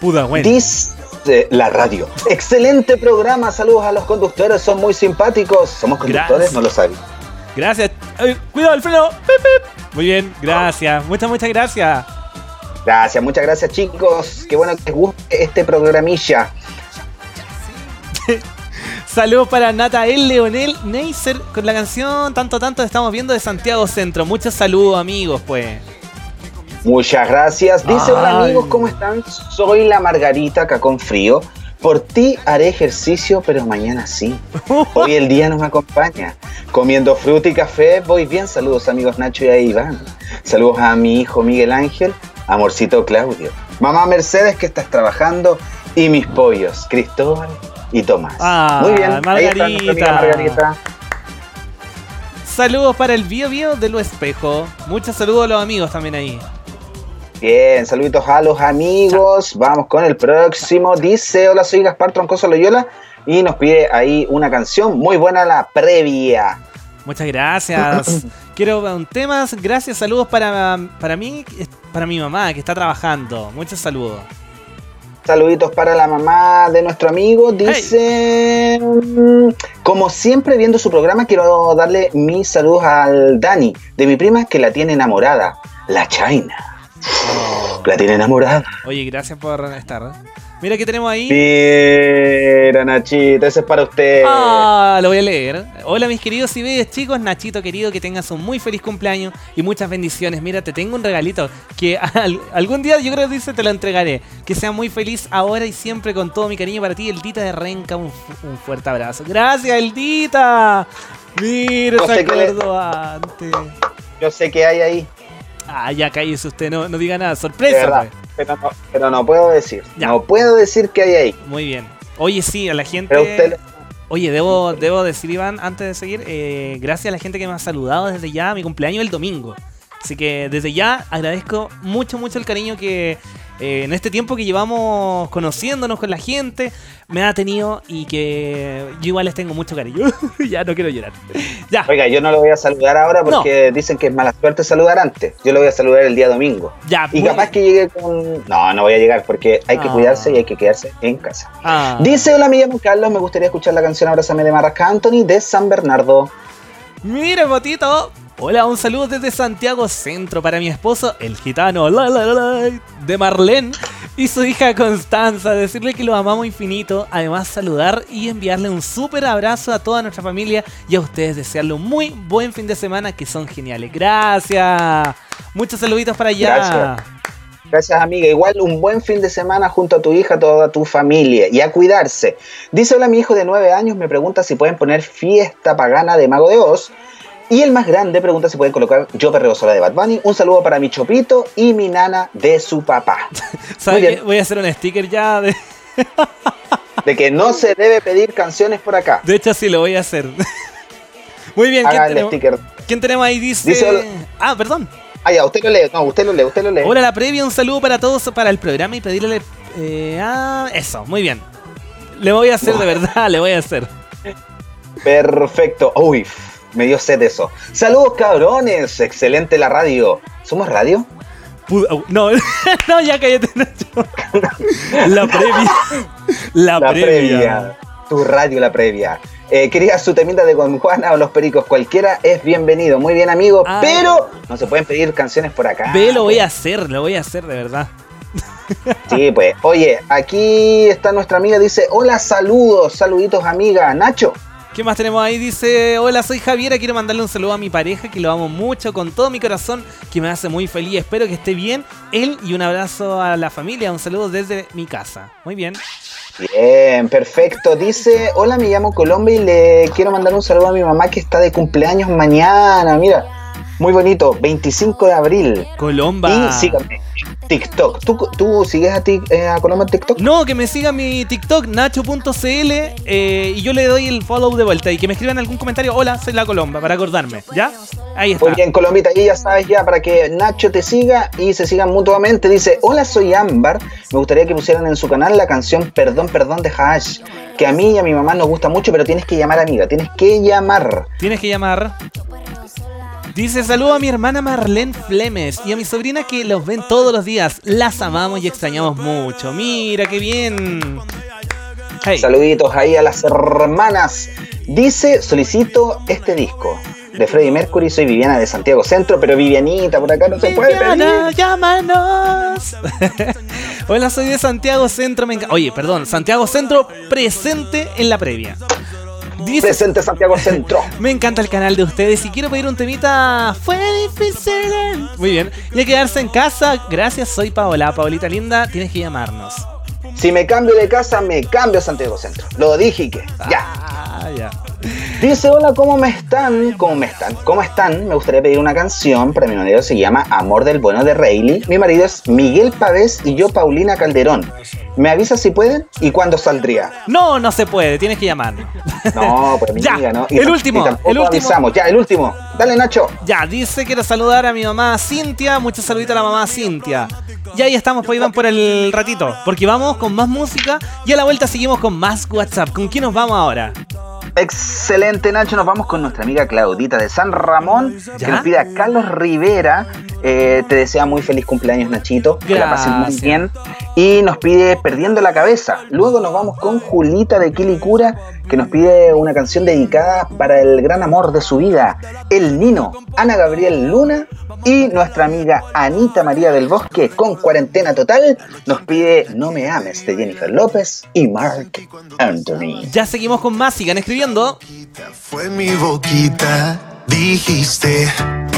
Pudahuel. Dice la radio. Excelente programa, saludos a los conductores, son muy simpáticos. ¿Somos conductores? Gracias. No lo sabía. Gracias. Ay, cuidado el freno. Pip, pip. Muy bien, gracias. Muchas, muchas gracias. Gracias, muchas gracias chicos. Qué bueno que les guste este programilla. Saludos para Natael Leonel Neisser con la canción Tanto Tanto estamos viendo de Santiago Centro. Muchos saludos amigos, pues. Muchas gracias. Dice, hola amigos, ¿cómo están? Soy la Margarita, acá con frío. Por ti haré ejercicio, pero mañana sí. Hoy el día nos acompaña. Comiendo fruta y café, voy bien. Saludos amigos Nacho y a Iván. Saludos a mi hijo Miguel Ángel, amorcito Claudio. Mamá Mercedes que estás trabajando y mis pollos, Cristóbal y Tomás. Ah, Muy bien. Ahí está Margarita. Saludos para el Bio Bio de Lo Espejo. Muchos saludos a los amigos también ahí. Bien, saluditos a los amigos. Vamos con el próximo. Dice, hola, soy Gaspar Troncoso Loyola y nos pide ahí una canción muy buena, la previa. Muchas gracias. Quiero un tema. Gracias, saludos para, para mí, para mi mamá que está trabajando. Muchos saludos. Saluditos para la mamá de nuestro amigo. Dice, mm, como siempre viendo su programa, quiero darle mis saludos al Dani, de mi prima que la tiene enamorada, la China. La tiene enamorada. Oye, gracias por estar. Mira que tenemos ahí. Mira, Nachito, ese es para usted. Ah, lo voy a leer. Hola mis queridos y bellos chicos, Nachito querido, que tengas un muy feliz cumpleaños y muchas bendiciones. Mira, te tengo un regalito que al- algún día yo creo que dice te lo entregaré. Que sea muy feliz ahora y siempre con todo mi cariño para ti, Eldita de Renca. Un, fu- un fuerte abrazo. Gracias, Eldita. Mira, No se qué le- acordó antes. Yo sé que hay ahí, Ah, ya cállese usted, no, no diga nada. Sorpresa, verdad. pues. Pero no, pero no puedo decir. Ya. No puedo decir que hay ahí. Muy bien. Oye, sí, a la gente. Pero usted, Oye, debo, debo decir, Iván, antes de seguir, eh, gracias a la gente que me ha saludado desde ya mi cumpleaños el domingo. Así que desde ya agradezco mucho, mucho el cariño que eh, en este tiempo que llevamos conociéndonos con la gente me ha tenido y que yo igual les tengo mucho cariño. ya no quiero llorar. Ya, Oiga, yo no lo voy a saludar ahora porque dicen que es mala suerte saludar antes. Yo lo voy a saludar el día domingo. ya. Y capaz que llegue con... No, no voy a llegar porque hay que Ah. cuidarse y hay que quedarse en casa. Ah. Dice, hola, me llamo Carlos, me gustaría escuchar la canción Abrázame de Marraca Anthony de San Bernardo. Mira, Botito. Hola, un saludo desde Santiago Centro para mi esposo, el gitano de Marlene. Y su hija Constanza, decirle que lo amamos infinito, además saludar y enviarle un súper abrazo a toda nuestra familia y a ustedes desearle un muy buen fin de semana que son geniales. Gracias. Muchos saluditos para allá. Gracias. Gracias amiga, igual un buen fin de semana junto a tu hija, toda tu familia y a cuidarse. Dice hola mi hijo de 9 años, me pregunta si pueden poner fiesta pagana de Mago de Oz. Y el más grande pregunta si pueden colocar Yo Perreo Sola de Bad Bunny. Un saludo para mi chopito y mi nana de su papá. ¿Sabes. Voy a hacer un sticker ya. De, De que no se debe pedir canciones por acá. de hecho, sí lo voy a hacer. Muy bien, ¿quién Haga el tenemos, sticker. quién tenemos ahí? Dice. Ah, perdón. Ah, ya, usted lo lee. No, usted lo lee, usted lo lee. Hola, la previa, un saludo para todos para el programa y pedirle. eh, ah, eso, muy bien. Le voy a hacer de verdad, le voy a hacer. Perfecto. Uy, me dio sed eso. Saludos cabrones. Excelente la radio. ¿Somos radio? No, no, ya cállate, Nacho. La previa. La, La previa. previa. Tu radio, la previa. Eh, quería su temita de Juan Juana o los pericos, cualquiera es bienvenido. Muy bien, amigo. Ah. Pero no se pueden pedir canciones por acá. Ve, lo voy a hacer, lo voy a hacer de verdad. Sí, pues. Oye, aquí está nuestra amiga. Dice: Hola, saludos, saluditos, amiga. Nacho. ¿Qué más tenemos ahí? Dice, hola, soy Javiera, quiero mandarle un saludo a mi pareja, que lo amo mucho, con todo mi corazón, que me hace muy feliz. Espero que esté bien. Él y un abrazo a la familia, un saludo desde mi casa. Muy bien. Bien, perfecto. Dice: Hola, me llamo Colombia y le quiero mandar un saludo a mi mamá que está de cumpleaños mañana. Mira, muy bonito, 25 de abril. Colomba. Y síganme. TikTok. ¿Tú, tú sigues a, ti, eh, a Colomba en TikTok? No, que me siga mi TikTok, nacho.cl, eh, y yo le doy el follow de vuelta y que me escriban algún comentario, hola, soy la Colomba, para acordarme, ¿ya? Ahí está. Muy bien, Colombita, y ya sabes ya para que Nacho te siga y se sigan mutuamente. Dice, hola, soy Ámbar. Me gustaría que pusieran en su canal la canción Perdón, Perdón de Hash, que a mí y a mi mamá nos gusta mucho, pero tienes que llamar, amiga, tienes que llamar. Tienes que llamar. Dice saludo a mi hermana Marlene Flemes y a mi sobrina que los ven todos los días. Las amamos y extrañamos mucho. Mira qué bien. Hey, Saluditos ahí a las hermanas. Dice, solicito este disco de Freddie Mercury. Soy Viviana de Santiago Centro, pero Vivianita, por acá no se puede Viviana, pedir. llámanos. Hola, soy de Santiago Centro. Me Oye, perdón, Santiago Centro presente en la previa. Dice, Presente Santiago Centro. me encanta el canal de ustedes y quiero pedir un temita. Fue difícil. Muy bien. Y a quedarse en casa. Gracias, soy Paola. Paolita linda, tienes que llamarnos. Si me cambio de casa, me cambio a Santiago Centro. Lo dije y que. Ya. Ah, ya. Dice, hola, ¿cómo me están? ¿Cómo me están? ¿Cómo están? Me gustaría pedir una canción para mi marido, se llama Amor del Bueno de Rayleigh. Mi marido es Miguel Pavés y yo Paulina Calderón. ¿Me avisa si pueden y cuándo saldría? No, no se puede, tienes que llamar. No, pues Ya, amiga, ¿no? el último, tampoco el último. avisamos. Ya, el último. Dale, Nacho. Ya, dice quiero saludar a mi mamá Cintia. Muchos saluditos a la mamá Cintia. Y ahí estamos, pues iban por el ratito. Porque vamos con más música y a la vuelta seguimos con más WhatsApp. ¿Con quién nos vamos ahora? Excelente, Nacho. Nos vamos con nuestra amiga Claudita de San Ramón, ¿Ya? que nos pide a Carlos Rivera. Eh, te desea muy feliz cumpleaños, Nachito. Que la pases muy bien. Y nos pide Perdiendo la Cabeza. Luego nos vamos con Julita de Quilicura, que nos pide una canción dedicada para el gran amor de su vida, el Nino, Ana Gabriel Luna. Y nuestra amiga Anita María del Bosque, con cuarentena total, nos pide No me ames de Jennifer López y Mark Anthony. Ya seguimos con más, sigan escribiendo. Fue mi boquita, dijiste,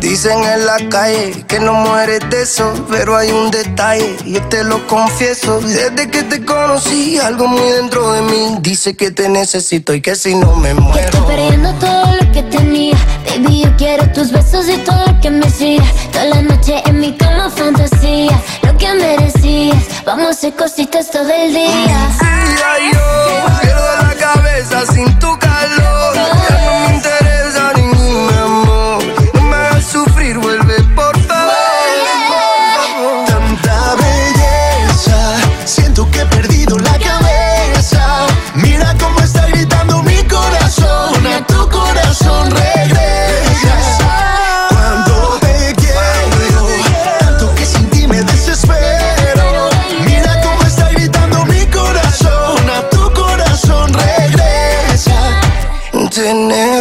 Dicen en la calle que no mueres de eso, pero hay un detalle, yo te lo confieso. Desde que te conocí, algo muy dentro de mí dice que te necesito y que si no me Que estoy muero. perdiendo todo lo que tenía. Baby, yo quiero tus besos y todo lo que me hacías. Toda la noche en mi cama fantasía. Lo que merecías. Vamos a hacer cositas todo el día. Ay, yo pierdo la cabeza sin tu calor. Ya no me interesa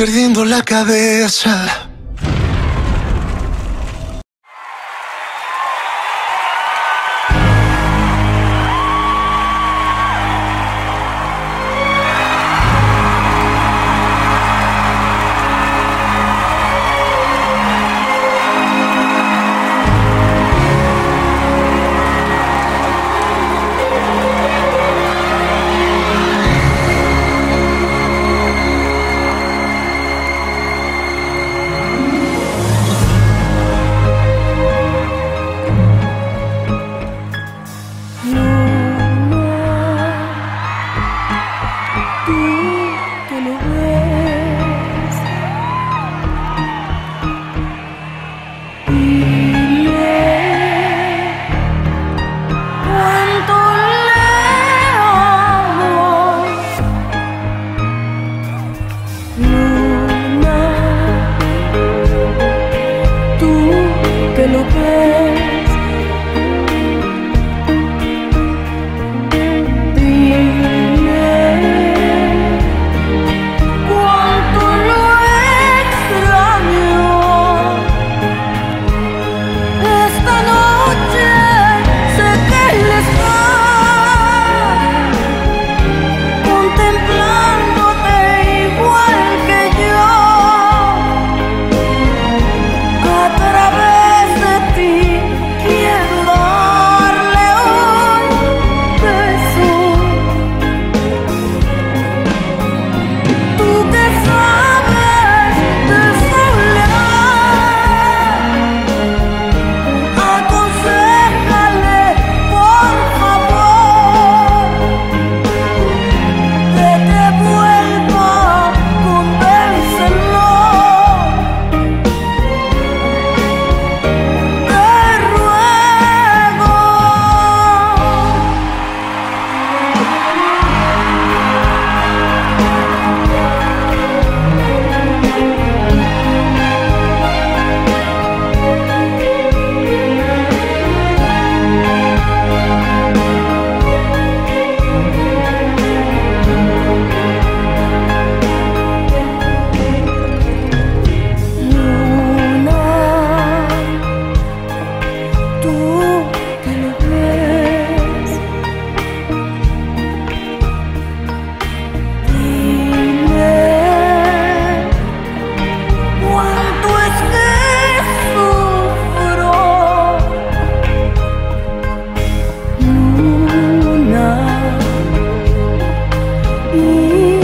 Perdiendo la cabeza. 你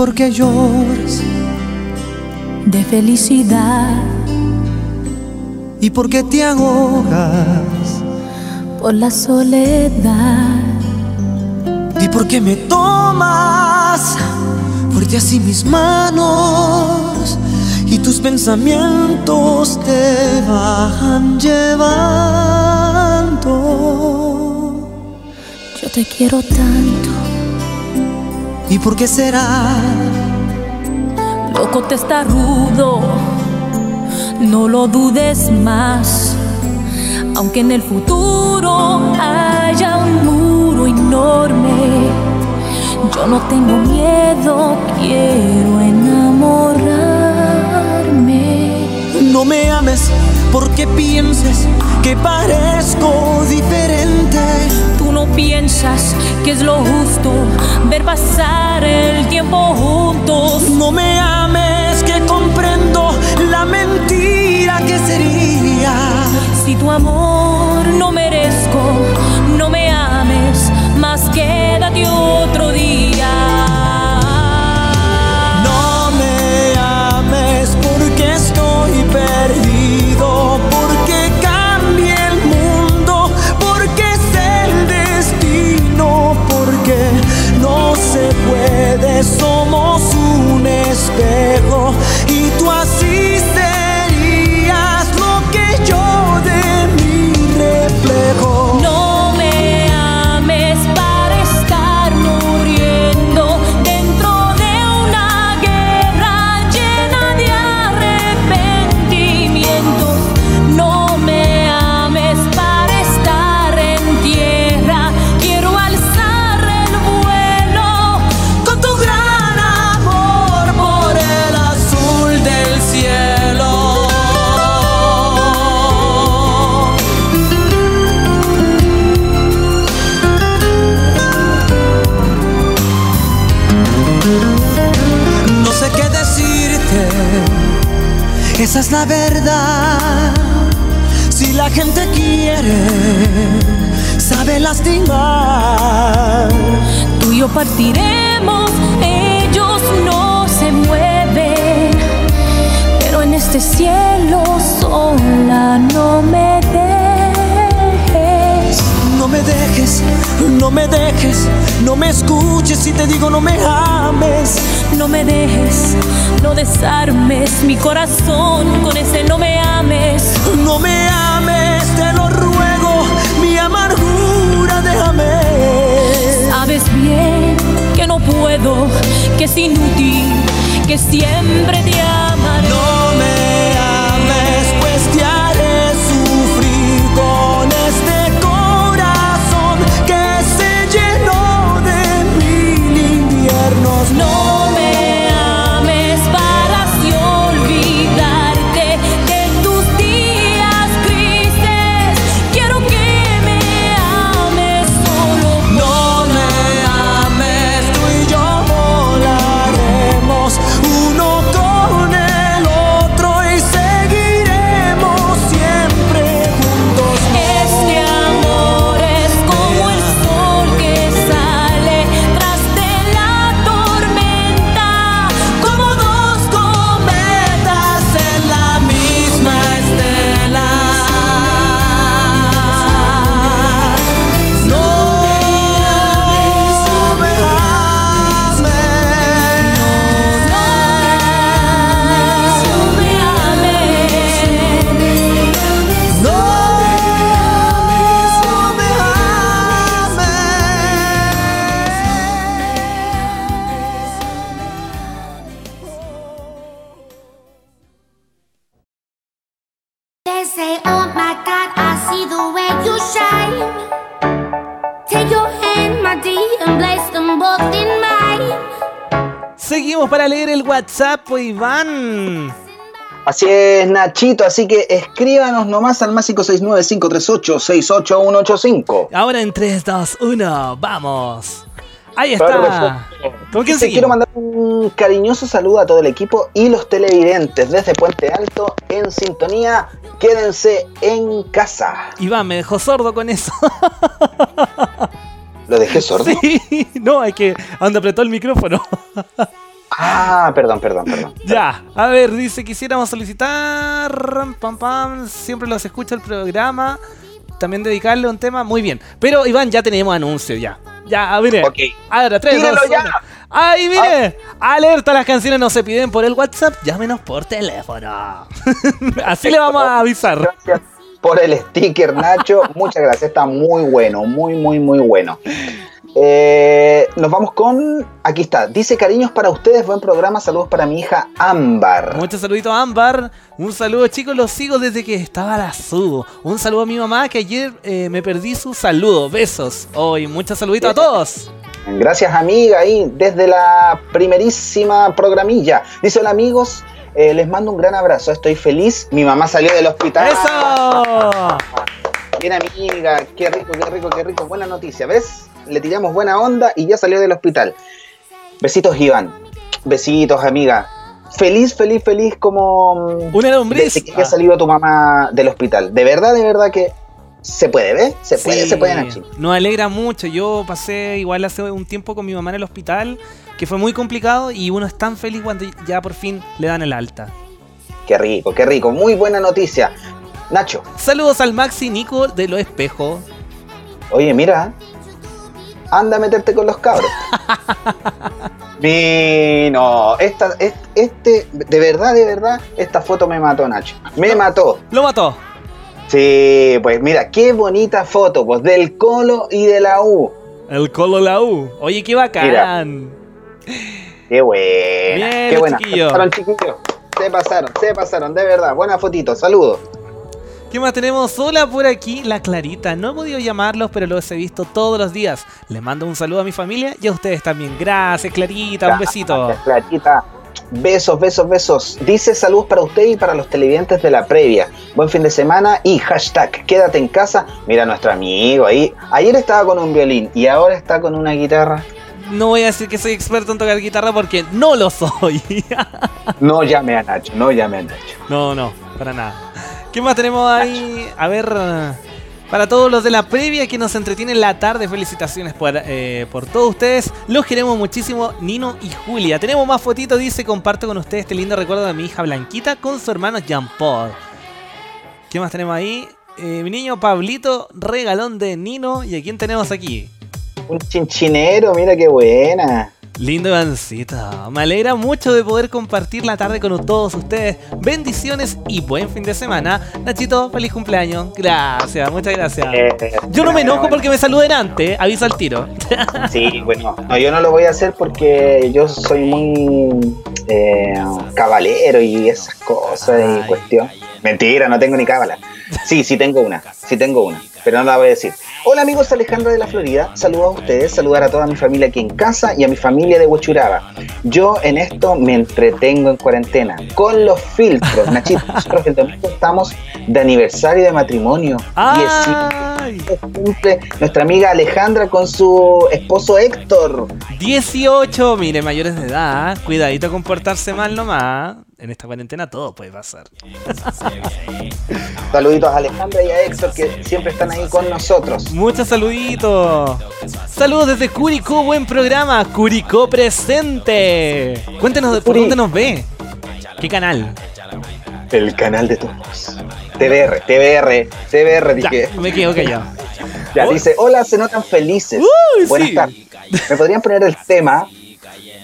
por qué lloras de felicidad y por qué te ahogas. por la soledad. ¿Y por qué me tomas fuerte así mis manos? Y tus pensamientos te van llevando. Yo te quiero tanto, ¿Y por qué será? loco te está rudo, no lo dudes más. Aunque en el futuro haya un muro enorme, yo no tengo miedo, quiero enamorarme. No me ames porque pienses que parezco diferente. Tú no piensas que es lo justo ver pasar el tiempo juntos. No me ames Seguimos para leer el WhatsApp, pues, Iván. Así es, Nachito, así que escríbanos nomás al más 569-538-68185. Ahora en 3, 2, 1, vamos. Ahí está. ¿Con quién quiero mandar un cariñoso saludo a todo el equipo y los televidentes desde Puente Alto en sintonía. Quédense en casa. Iván me dejó sordo con eso. ¿Lo dejé sordo? Sí, no, es que anda apretó el micrófono. Ah, perdón, perdón, perdón. Ya, a ver, dice quisiéramos solicitar. Pam pam. Siempre los escucha el programa. También dedicarle un tema. Muy bien. Pero Iván, ya tenemos anuncio ya. Ya, a ver. Ok. Ahora, tres, dos, ya. uno. ¡Ay, mire! Alerta, las canciones no se piden por el WhatsApp, llámenos por teléfono. Así le vamos a avisar. Gracias por el sticker, Nacho. Muchas gracias. Está muy bueno, muy, muy, muy bueno. Eh, nos vamos con. Aquí está. Dice cariños para ustedes. Buen programa. Saludos para mi hija Ámbar. Muchos saluditos Ámbar. Un saludo, chicos. Los sigo desde que estaba la subo. Un saludo a mi mamá que ayer eh, me perdí su saludo. Besos. Hoy, muchos saluditos a todos. Gracias, amiga. Ahí desde la primerísima programilla. Dice: Hola, amigos. Eh, les mando un gran abrazo. Estoy feliz. Mi mamá salió del hospital. ¡Eso! Bien, amiga. Qué rico, qué rico, qué rico. Buena noticia. ¿Ves? Le tiramos buena onda y ya salió del hospital. Besitos, Iván. Besitos, amiga. Feliz, feliz, feliz como. mm, Una lombriz. Desde que haya salido tu mamá del hospital. De verdad, de verdad que se puede, ¿ves? Se puede, Sí, se puede, Nachi. Nos alegra mucho. Yo pasé igual hace un tiempo con mi mamá en el hospital, que fue muy complicado y uno es tan feliz cuando ya por fin le dan el alta. Qué rico, qué rico. Muy buena noticia. Nacho, Saludos al Maxi Nico de Los Espejos. oye, mira. Anda a meterte con los cabros. Mi, no, esta, es- este, de verdad, de verdad, esta foto me mató, Nacho. Me mató. Lo mató. Sí, pues mira, qué bonita foto, pues, del Colo y de la U. El Colo la U. Oye, qué bacán. Qué buena, Bien, qué buena. chiquillo. Se pasaron, chiquillos. Se pasaron, se pasaron, de verdad. Buena fotito, saludos. ¿Qué más tenemos? Hola por aquí, la Clarita. No he podido llamarlos, pero los he visto todos los días. Les mando un saludo a mi familia y a ustedes también. Gracias, Clarita. Un besito. Gracias, Clarita. Besos, besos, besos. Dice saludos para usted y para los televidentes de la previa. Buen fin de semana y hashtag quédate en casa. Mira nuestro amigo ahí. Ayer estaba con un violín y ahora está con una guitarra. No voy a decir que soy experto en tocar guitarra porque no lo soy. No llame a Nacho, no llame a Nacho. no, no, para nada. ¿Qué más tenemos ahí? A ver, para todos los de la previa que nos entretienen la tarde, felicitaciones por, eh, por todos ustedes. Los queremos muchísimo, Nino y Julia. Tenemos más fotitos, dice, comparto con ustedes este lindo recuerdo de mi hija Blanquita con su hermano Jean Paul. ¿Qué más tenemos ahí? Eh, mi niño Pablito, regalón de Nino. ¿Y a quién tenemos aquí? Un chinchinero, mira qué buena. Lindo Ivancito. Me alegra mucho de poder compartir la tarde con todos ustedes. Bendiciones y buen fin de semana. Nachito, feliz cumpleaños. Gracias, muchas gracias. Yo no me enojo porque me saluden antes. Aviso al tiro. Sí, bueno, no, yo no lo voy a hacer porque yo soy muy eh, cabalero y esas cosas y cuestión. Mentira, no tengo ni cábala. Sí, sí tengo una, sí tengo una, pero no la voy a decir. Hola amigos Alejandra de la Florida, saludos a ustedes, saludar a toda mi familia aquí en casa y a mi familia de Huachuraba. Yo en esto me entretengo en cuarentena, con los filtros. Nachito, nosotros el domingo estamos de aniversario de matrimonio. ¡Ay! 18 cumple nuestra amiga Alejandra con su esposo Héctor. 18, mire, mayores de edad. Cuidadito con portarse mal nomás. En esta cuarentena todo puede pasar. Saluditos a Alejandra y a Héctor que siempre están ahí con nosotros. Muchos saluditos. Saludos desde Curicó, buen programa. Curicó presente. Cuéntenos por dónde nos ve. ¿Qué canal? El canal de voz. TBR, TBR, TBR, Ya, dije. me quedo callado. Ya, dice, hola, se notan felices. Uy, Buenas sí. tardes. ¿Me podrían poner el tema?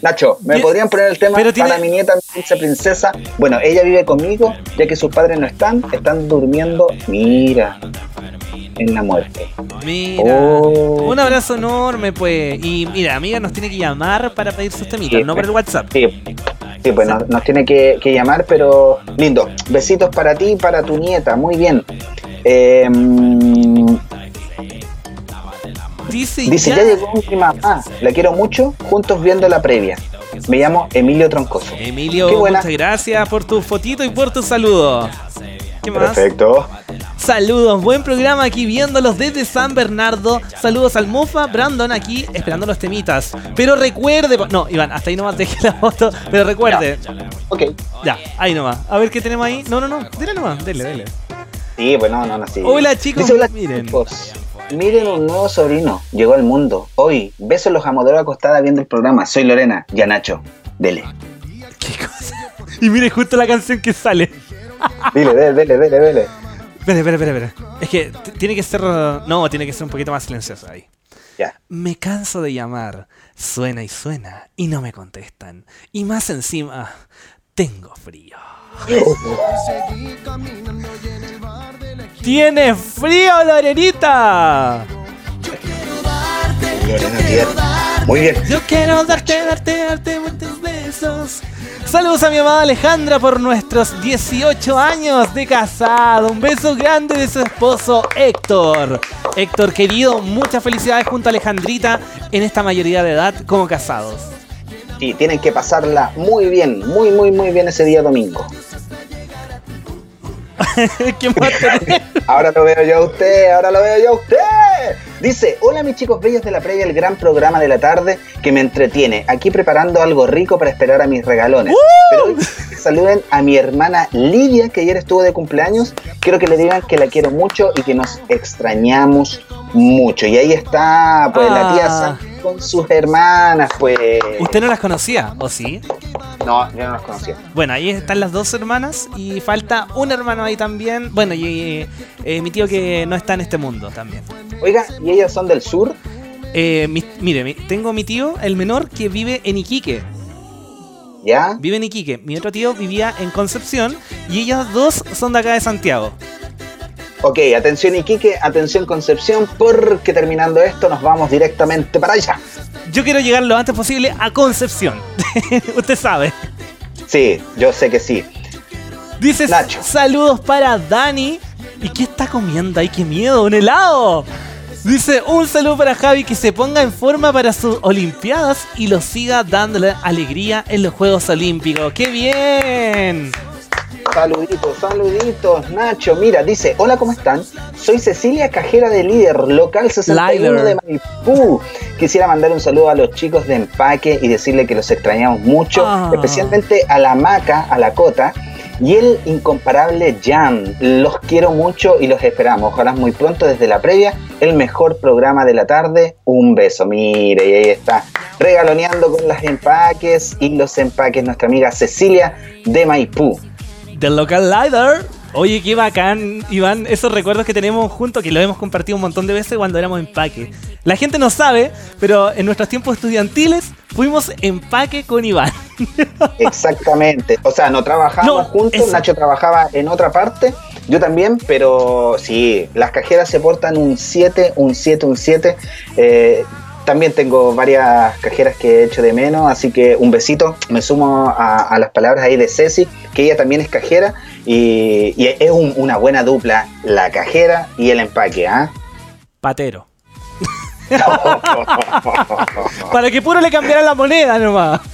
Nacho, ¿me podrían poner el tema pero tiene- para mi nieta, mi princesa? Bueno, ella vive conmigo, ya que sus padres no están, están durmiendo, mira, en la muerte. Mira, Oh. un abrazo enorme, pues. Y mira, amiga, nos tiene que llamar para pedir sus temitas, Sí, no por el WhatsApp. Sí, sí pues nos, nos tiene que, que llamar, pero lindo. Besitos para ti y para tu nieta, muy bien. Eh, Dice, dice, ya. ya llegó mi mamá, la quiero mucho, juntos viendo la previa. Me llamo Emilio Troncoso. Emilio, muchas gracias por tu fotito y por tu saludo. ¿Qué más? Perfecto. Saludos, buen programa aquí viéndolos desde San Bernardo. Saludos al Mufa, Brandon aquí esperando los temitas. Pero recuerde, no, Iván, hasta ahí nomás dejé la foto, pero recuerde, Ok. ya, ahí nomás. A ver qué tenemos ahí. No, no, no, dele nomás, dele, dele. Sí, pues no, no, no, sí. Hola, chicos, Dice, hola, miren. chicos. Miren un nuevo sobrino, llegó al mundo. Hoy, besos los amoderos acostada viendo el programa. Soy Lorena, ya Nacho. Dele. ¿Qué cosa? Y mire justo la canción que sale. Dile, dele, dele, dele, dele. Espera, espera, espera. Es que tiene que ser. No, tiene que ser un poquito más silencioso ahí. Ya. Me canso de llamar. Suena y suena y no me contestan. Y más encima, tengo frío. ¿Tiene frío, Lorenita? Lorena. Muy bien. Yo quiero darte, darte, darte muchos besos. Saludos a mi amada Alejandra por nuestros 18 años de casado. Un beso grande de su esposo Héctor. Héctor querido, muchas felicidades junto a Alejandrita en esta mayoría de edad como casados. Sí, tienen que pasarla muy bien, muy, muy, muy bien ese día domingo. ¿Qué más? Ahora lo veo yo a usted, ahora lo veo yo a usted. Dice, hola mis chicos bellos de la previa, el gran programa de la tarde que me entretiene. Aquí preparando algo rico para esperar a mis regalones. Pero hoy saluden a mi hermana Lidia, que ayer estuvo de cumpleaños. Quiero que le digan que la quiero mucho y que nos extrañamos mucho. Y ahí está, pues, la tía Ah. Con sus hermanas, pues. ¿Usted no las conocía, o sí? No, yo no las conocía. Bueno, ahí están las dos hermanas y falta un hermano ahí también. Bueno, y eh, mi tío que no está en este mundo también. Oiga, ¿y ellas son del sur? Eh, mi- mire, mi- tengo mi tío, el menor, que vive en Iquique. ¿Ya? Vive en Iquique. Mi otro tío vivía en Concepción y ellos dos son de acá de Santiago. Ok, atención Iquique, atención Concepción, porque terminando esto nos vamos directamente para allá. Yo quiero llegar lo antes posible a Concepción. Usted sabe. Sí, yo sé que sí. Dice Nacho. saludos para Dani. ¿Y qué está comiendo? ¡Ay, qué miedo! ¡Un helado! Dice un saludo para Javi que se ponga en forma para sus Olimpiadas y lo siga dándole alegría en los Juegos Olímpicos. ¡Qué bien! Saluditos, saluditos, Nacho. Mira, dice, hola, ¿cómo están? Soy Cecilia, cajera de líder, local 61 Líder. de Maipú. Quisiera mandar un saludo a los chicos de empaque y decirle que los extrañamos mucho, Ah. especialmente a la Maca, a la Cota. Y el incomparable Jan, los quiero mucho y los esperamos. Ojalá muy pronto desde la previa, el mejor programa de la tarde. Un beso, mire, y ahí está, regaloneando con los empaques y los empaques nuestra amiga Cecilia de Maipú. The Local Lider. Oye, qué bacán, Iván, esos recuerdos que tenemos juntos, que lo hemos compartido un montón de veces cuando éramos empaque. La gente no sabe, pero en nuestros tiempos estudiantiles fuimos empaque con Iván. Exactamente. O sea, no trabajábamos No, juntos, eso. Nacho trabajaba en otra parte, yo también, pero sí, las cajeras se portan un 7, un 7, un 7. Eh, también tengo varias cajeras que he hecho de menos, así que un besito. Me sumo a, a las palabras ahí de Ceci, que ella también es cajera y, y es un- una buena dupla, la cajera y el empaque, ¿ah? Patero. Para que puro le cambiaran la moneda nomás.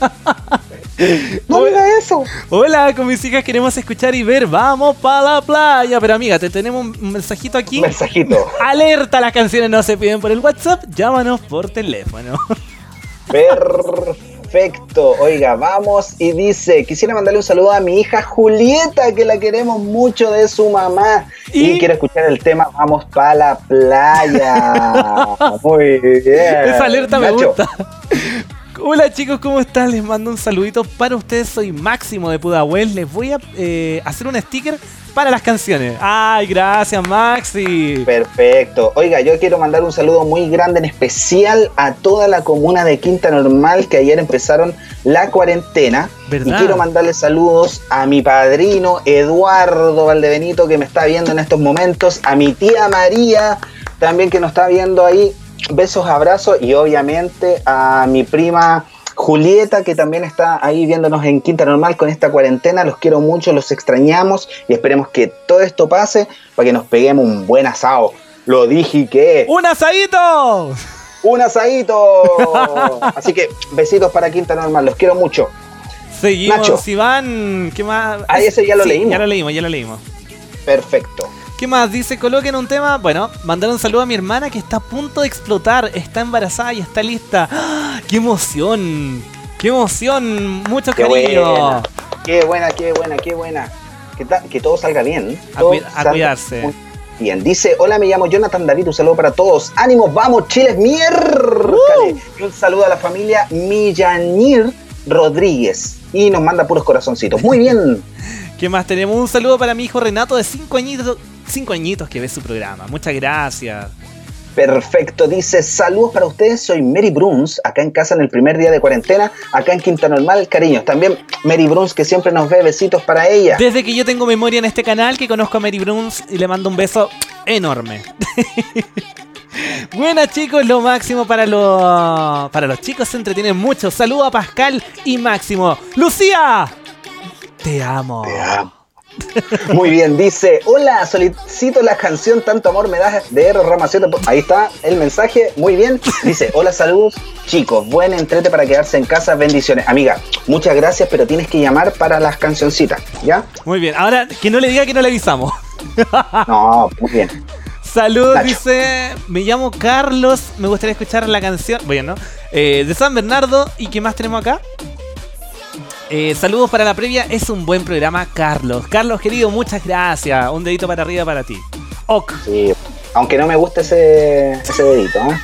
No diga eso. Hola, con mis hijas queremos escuchar y ver. Vamos para la playa. Pero amiga, te tenemos un mensajito aquí. Mensajito. Alerta, las canciones no se piden por el WhatsApp. Llámanos por teléfono. Perfecto, oiga, vamos y dice, quisiera mandarle un saludo a mi hija Julieta, que la queremos mucho de su mamá. Y, ¿Y? quiero escuchar el tema Vamos para la playa. Muy bien. Esa alerta me Nacho, gusta. Hola chicos, ¿cómo están? Les mando un saludito para ustedes. Soy Máximo de Pudahuel. Les voy a eh, hacer un sticker para las canciones. Ay, gracias Maxi. Perfecto. Oiga, yo quiero mandar un saludo muy grande, en especial a toda la comuna de Quinta Normal que ayer empezaron la cuarentena. ¿Verdad? Y quiero mandarle saludos a mi padrino Eduardo Valdebenito que me está viendo en estos momentos, a mi tía María también que nos está viendo ahí. Besos, abrazos y obviamente a mi prima Julieta que también está ahí viéndonos en Quinta Normal con esta cuarentena. Los quiero mucho, los extrañamos y esperemos que todo esto pase para que nos peguemos un buen asado. Lo dije que ¡Un asadito! un asadito. Así que besitos para Quinta Normal, los quiero mucho. Seguimos, Nacho. Iván. ¿Qué más? Ah, ese ya lo Sí, leímos. Ya lo leímos, ya lo leímos. Perfecto. ¿Qué más? Dice, coloquen un tema. Bueno, mandar un saludo a mi hermana que está a punto de explotar. Está embarazada y está lista. ¡Ah! ¡Qué emoción! ¡Qué emoción! Mucho Qué cariño. buena, qué buena, qué buena, qué buena. Que, todo salga bien. A cuidarse. muy Bien, dice, hola, me llamo Jonathan David, un saludo para todos. ¡Ánimos, vamos, chiles, miércoles! Y un saludo a la familia Millanir Rodríguez. Y nos manda puros corazoncitos. Muy bien. ¿Qué más tenemos? Un saludo para mi hijo Renato de 5 añitos, cinco añitos que ve su programa. Muchas gracias. Perfecto, dice saludos para ustedes, soy Mary Bruns, acá en casa en el primer día de cuarentena, acá en Quinta Normal, cariños. También Mary Bruns que siempre nos ve, besitos para ella. Desde que yo tengo memoria en este canal, que conozco a Mary Bruns y le mando un beso enorme. Buenas chicos, lo máximo para los para los chicos se entretienen mucho. Saludo a Pascal y Máximo. Lucía, te amo. Te amo. Muy bien, dice, hola, solicito la canción Tanto Amor Me Das de Ramacioto. Ahí está el mensaje, muy bien. Dice, hola, saludos, chicos, buen entrete para quedarse en casa, bendiciones. Amiga, muchas gracias, pero tienes que llamar para las cancioncitas, ¿ya? Muy bien, ahora que no le diga que no le avisamos. No, muy bien. Saludos, Nacho. dice, me llamo Carlos, me gustaría escuchar la canción, bueno, eh, de San Bernardo. ¿Y qué más tenemos acá? Eh, saludos para la previa, es un buen programa, Carlos. Carlos, querido, muchas gracias. Un dedito para arriba para ti. Ok. Sí, aunque no me guste ese, ese dedito, ¿eh?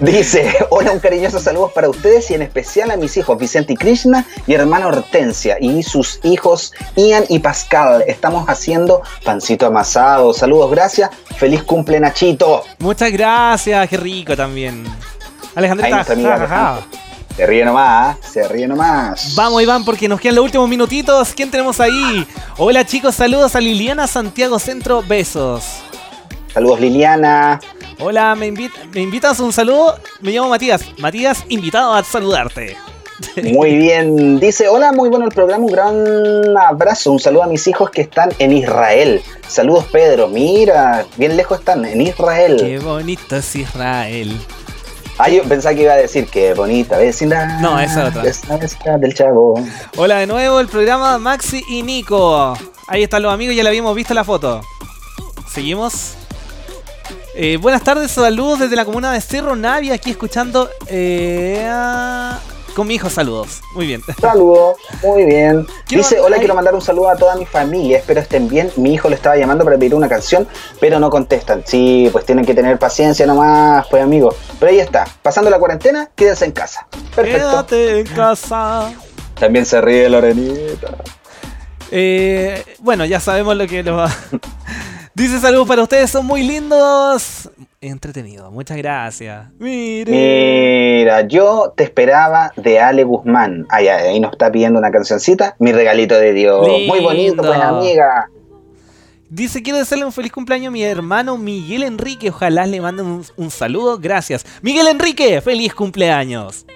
Dice, hola, un cariñoso saludos para ustedes y en especial a mis hijos Vicente y Krishna y hermana Hortensia y sus hijos Ian y Pascal. Estamos haciendo pancito amasado. Saludos, gracias. Feliz cumple Nachito. Muchas gracias, qué rico también. Ahí Alejandrita, nuestra amiga. Alejandra. Se ríe nomás, se ríe nomás. Vamos Iván porque nos quedan los últimos minutitos. ¿Quién tenemos ahí? Hola chicos, saludos a Liliana Santiago Centro, besos. Saludos Liliana. Hola, ¿me, invit ¿me invitas a un saludo? Me llamo Matías. Matías, invitado a saludarte. Muy bien. Dice, hola, muy bueno el programa, un gran abrazo, un saludo a mis hijos que están en Israel. Saludos Pedro, mira, bien lejos están, en Israel. Qué bonito es Israel. Ah, yo pensaba que iba a decir que bonita vecindad. No, esa otra. Esa del chavo. Hola de nuevo, el programa Maxi y Nico. Ahí están los amigos, ya le habíamos visto la foto. Seguimos. Eh, buenas tardes, saludos desde la comuna de Cerro Navia, aquí escuchando eh, a- con mi hijo, saludos. Muy bien. Saludos, muy bien. Quiero- Dice, hola, quiero mandar un saludo a toda mi familia, espero estén bien. Mi hijo le estaba llamando para pedir una canción, pero no contestan. Sí, pues tienen que tener paciencia nomás, pues amigos. Pero ahí está, pasando la cuarentena, quédense en casa. Perfecto. Quédate en casa. También se ríe Lorenita. Eh, bueno, ya sabemos lo que nos va. Dice saludos para ustedes, son muy lindos. Entretenido, muchas gracias. Mire. Mira, yo te esperaba de Ale Guzmán. Ay, ay, ahí nos está pidiendo una cancioncita. Mi regalito de Dios. Muy bonito, pues amiga. Dice, quiero desearle un feliz cumpleaños a mi hermano Miguel Enrique. Ojalá le manden un, un saludo. Gracias. Miguel Enrique, feliz cumpleaños.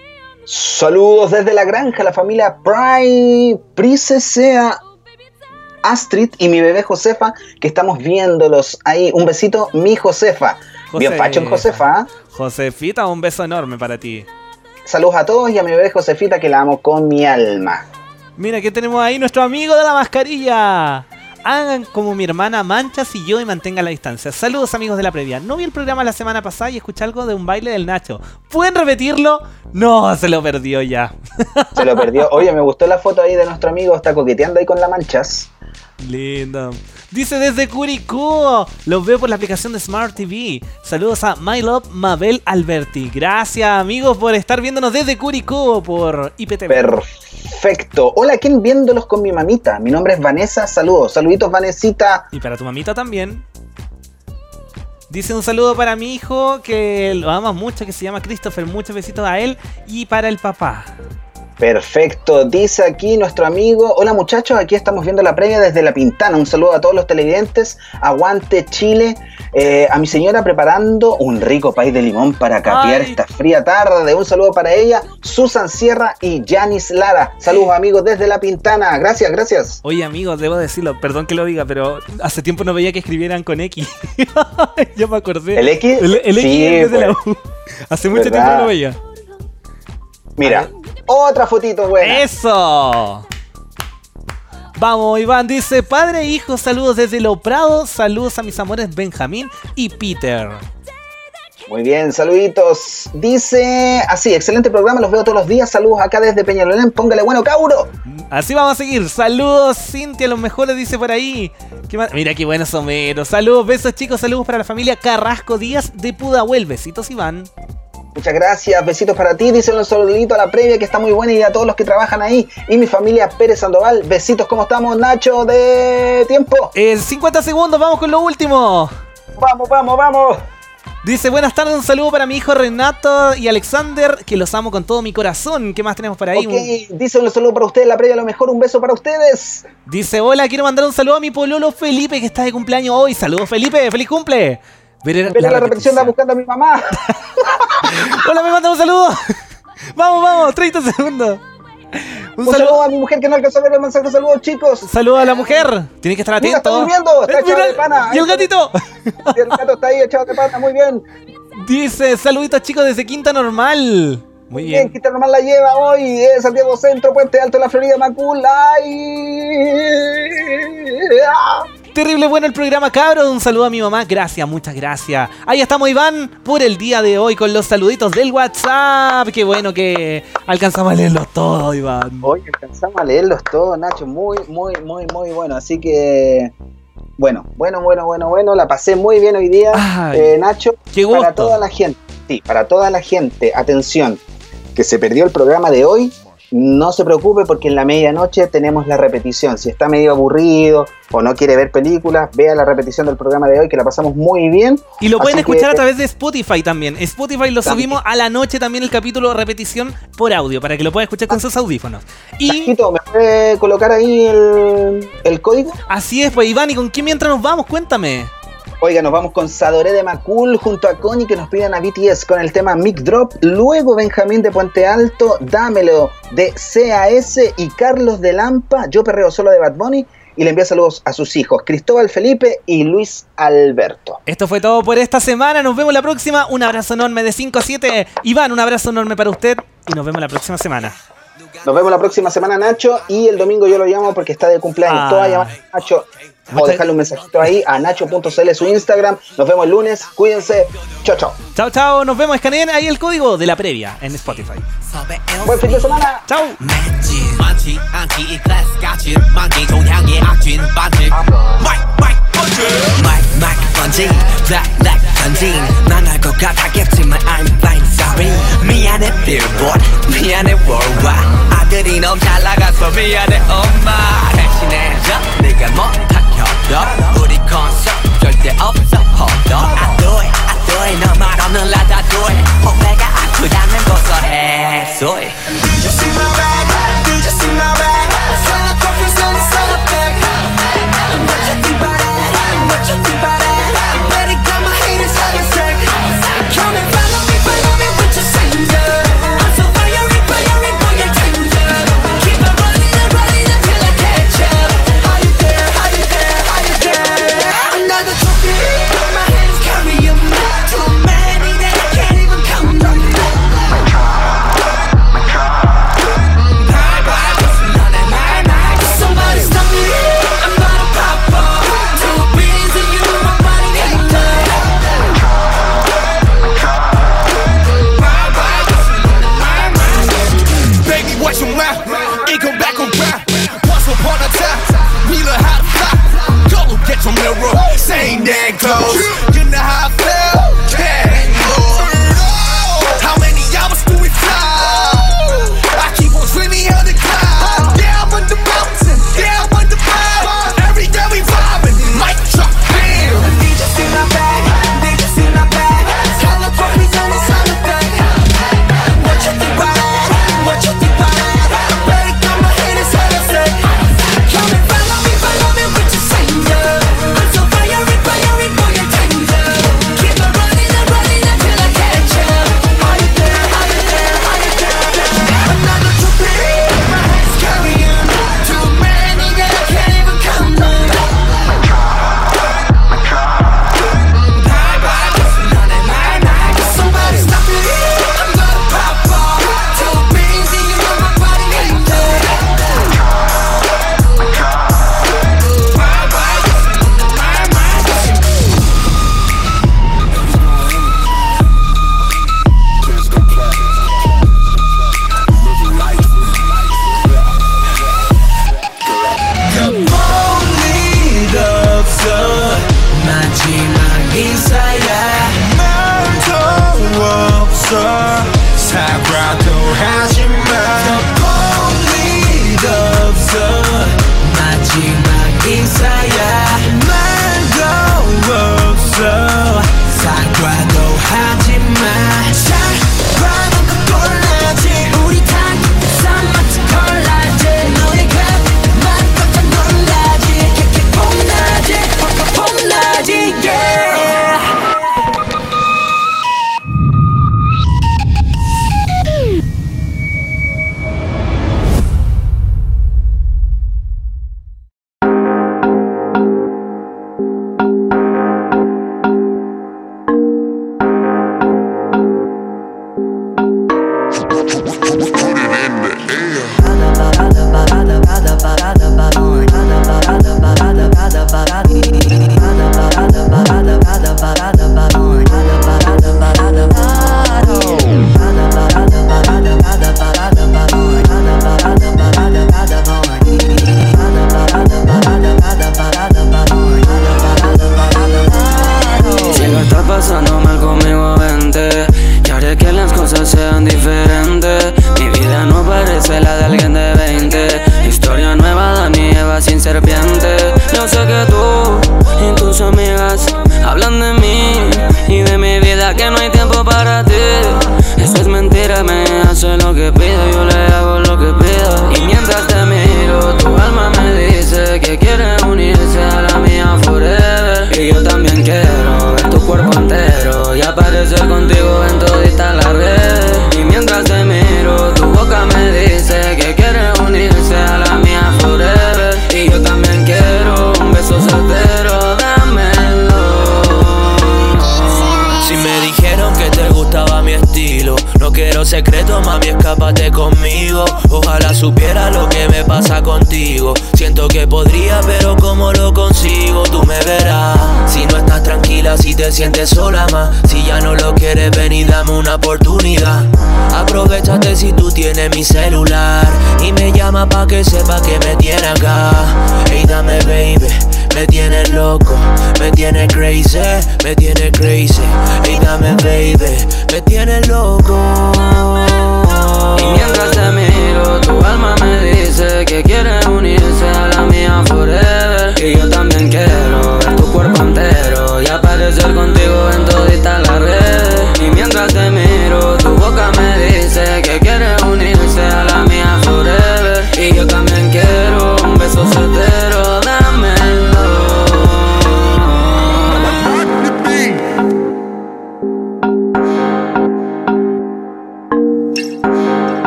Saludos desde la granja, la familia Pri, Princesa Astrid y mi bebé Josefa, que estamos viéndolos ahí. Un besito, mi Josefa. Bien Josefa. facho en Josefa. ¿ah? Josefita, un beso enorme para ti. Saludos a todos y a mi bebé Josefita, que la amo con mi alma. Mira, ¿qué tenemos ahí? Nuestro amigo de la mascarilla. Hagan como mi hermana Manchas y yo y mantengan la distancia. Saludos amigos de la previa. No vi el programa la semana pasada y escuché algo de un baile del Nacho. ¿Pueden repetirlo? No, se lo perdió ya. Se lo perdió. Oye, me gustó la foto ahí de nuestro amigo, está coqueteando ahí con la manchas. Lindo. Dice desde Curicó. Los veo por la aplicación de Smart TV. Saludos a My Love Mabel Alberti. Gracias amigos por estar viéndonos desde Curicó por IPTV. Perfecto. Hola, ¿quién viéndolos con mi mamita? Mi nombre es Vanessa. Saludos. Saluditos, Vanesita. Y para tu mamita también. Dice un saludo para mi hijo que lo ama mucho, que se llama Christopher. Muchos besitos a él y para el papá. Perfecto, dice aquí nuestro amigo. Hola muchachos, aquí estamos viendo la previa desde La Pintana. Un saludo a todos los televidentes. Aguante Chile. Eh, a mi señora preparando un rico país de limón para capear esta fría tarde. Un saludo para ella, Susan Sierra y Janis Lara. Saludos amigos desde La Pintana. Gracias, gracias. Oye amigos, debo decirlo, perdón que lo diga, pero hace tiempo no veía que escribieran con X. ya me acordé. ¿El X? El, el X Sí, en vez de la pues. U. Hace mucho ¿Verdad? tiempo no lo veía. Mira, otra fotito buena. ¡Eso! Vamos, Iván dice, padre e hijo, saludos desde Lo Prado, saludos a mis amores Benjamín y Peter. Muy bien, saluditos. Dice así, excelente programa, los veo todos los días. Saludos acá desde Peñalolén. Póngale bueno, Cauro. Así vamos a seguir. Saludos, Cintia, los mejores dice por ahí. ¿Qué más? Mira qué buenos someros. Saludos, besos chicos, saludos para la familia Carrasco Díaz de Pudahuel. Besitos, Iván. Muchas gracias, besitos para ti, dice un saludito a la previa que está muy buena y a todos los que trabajan ahí. Y mi familia Pérez Sandoval, besitos, ¿cómo estamos, Nacho, de tiempo? En 50 segundos, vamos con lo último. Vamos, vamos, vamos. Dice, buenas tardes, un saludo para mi hijo Renato y Alexander, que los amo con todo mi corazón. ¿Qué más tenemos por ahí? Ok, dice un saludo para ustedes, la previa, a lo mejor un beso para ustedes. Dice, hola, quiero mandar un saludo a mi pololo Felipe, que está de cumpleaños hoy. Saludos, Felipe, feliz cumple. Ver la, repetición, está buscando a mi mamá. hola, me manda un saludo. vamos, vamos, 30 segundos. Un, saludo. a mi mujer que no alcanzó a ver el mensaje saludos, chicos. Saludo a la mujer. Tiene que estar Mira, atento. está durmiendo, está echado mira, de pana. Y el gatito. Y el gato está ahí echado de pana, muy bien. Dice, saluditos chicos desde Quinta Normal. Muy Bien, bien. Quinta Normal la lleva hoy, eh, Santiago Centro, Puente Alto, La Florida, Macul, ay. Ah. Terrible bueno el programa, cabros. Un saludo a mi mamá. Gracias, muchas gracias. Ahí estamos, Iván, por el día de hoy con los saluditos del WhatsApp. Qué bueno que alcanzamos a leerlos todos, Iván. Hoy alcanzamos a leerlos todos, Nacho, muy, muy, muy, muy bueno. Así que, bueno, bueno, bueno, bueno, bueno, la pasé muy bien hoy día, Ay, eh, Nacho. qué Para gusto. toda la gente, sí, para toda la gente, atención, que se perdió el programa de hoy, no se preocupe porque en la medianoche tenemos la repetición. Si está medio aburrido o no quiere ver películas, vea la repetición del programa de hoy que la pasamos muy bien. Y lo pueden que- escuchar a través de Spotify también. Spotify lo También. subimos a la noche también el capítulo de repetición por audio para que lo puedan escuchar con sus audífonos. Y ¿me puede colocar ahí el, el código? así es, pues Iván, ¿y con quién mientras nos vamos? Cuéntame. Oiga, nos vamos con Sadoré de Macul junto a Connie que nos piden a BTS con el tema Mic Drop. Luego Benjamín de Puente Alto, Dámelo de CAS y Carlos de Lampa, Yo Perreo Solo de Bad Bunny. Y le envía saludos a sus hijos, Cristóbal Felipe y Luis Alberto. Esto fue todo por esta semana. Nos vemos la próxima. Un abrazo enorme de 5 a 7. Iván, un abrazo enorme para usted. Y nos vemos la próxima semana. Nos vemos la próxima semana, Nacho. Y el domingo yo lo llamo porque está de cumpleaños. Ah. Toda llamada a Nacho. O Muchas- dejarle un mensajito ahí a nacho.cl su Instagram. Nos vemos el lunes. Cuídense. Chao, chao. Chao, chao. Nos vemos. Escaneen ahí el código de la previa en Spotify. Buen fin de semana. Chao. 그리 너무 잘 나가서 미안해 엄마. 대신해줘 네가 뭐 못다켜줘. 우리 콘서트 절대 없어 허도 I do it I do it. 너말 없는 라다 do it 어깨가 아프다는 고소해 소리 Just sing my ride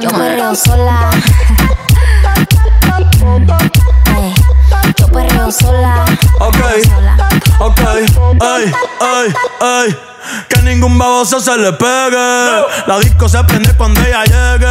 Yo perreo sola. Ey, Yo perreo sola. Ok, ok, ay, ay, ay. Que ningún baboso se le pegue. La disco se prende cuando ella llegue.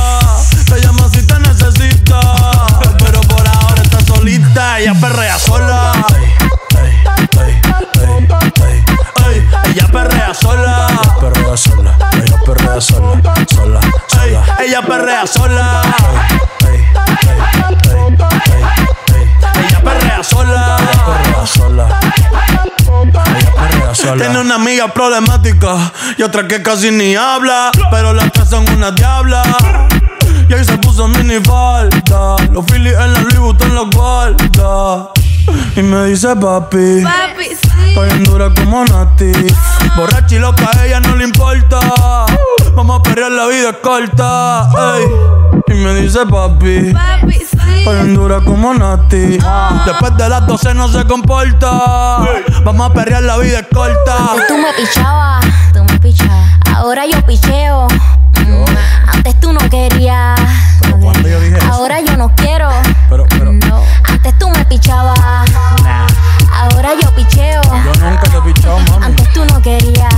Ella perrea sola. Ey, ella perrea sola. Ella perrea sola. Ella perrea sola. Sola, sola. ella perrea sola. Ella perrea sola. Ella perrea sola. Tiene una amiga problemática y otra que casi ni habla. Pero las tres son una diabla. Y ahí se puso mini falta. Los Phillies en la Louis Vuitton los guarda. Y me dice papi. Papi, Estoy en dura como Nati. Borracha y loca, a ella no le importa. Vamos a perrear, la vida es corta. ey. Y me dice papi. Papi, sí. Estoy en dura como Nati. Después de las 12 no se comporta. Vamos a perrear, la vida es corta. Antes tú me pichabas, tú me pichabas. Ahora yo picheo. Mm, Antes tú no querías. no querías. Ahora yo no quiero. No. Antes tú me pichabas. Ahora yo picheo. Yo nunca te he pichado, mami. Antes tú no querías.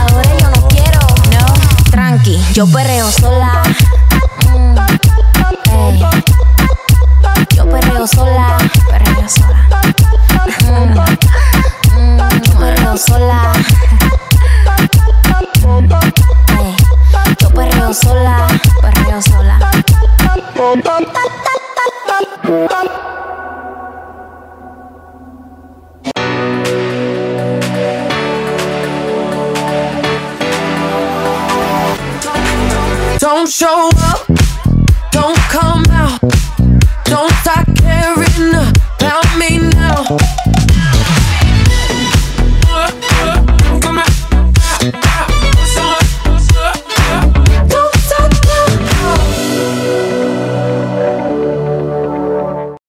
Ahora yo no quiero. No. Tranqui, yo perreo sola. Mm, ey. Yo perreo sola. Perreo sola. Mm, mm, Yo perreo sola. Ey, Yo perreo sola, perreo sola. Don't show up, don't come out, don't talk.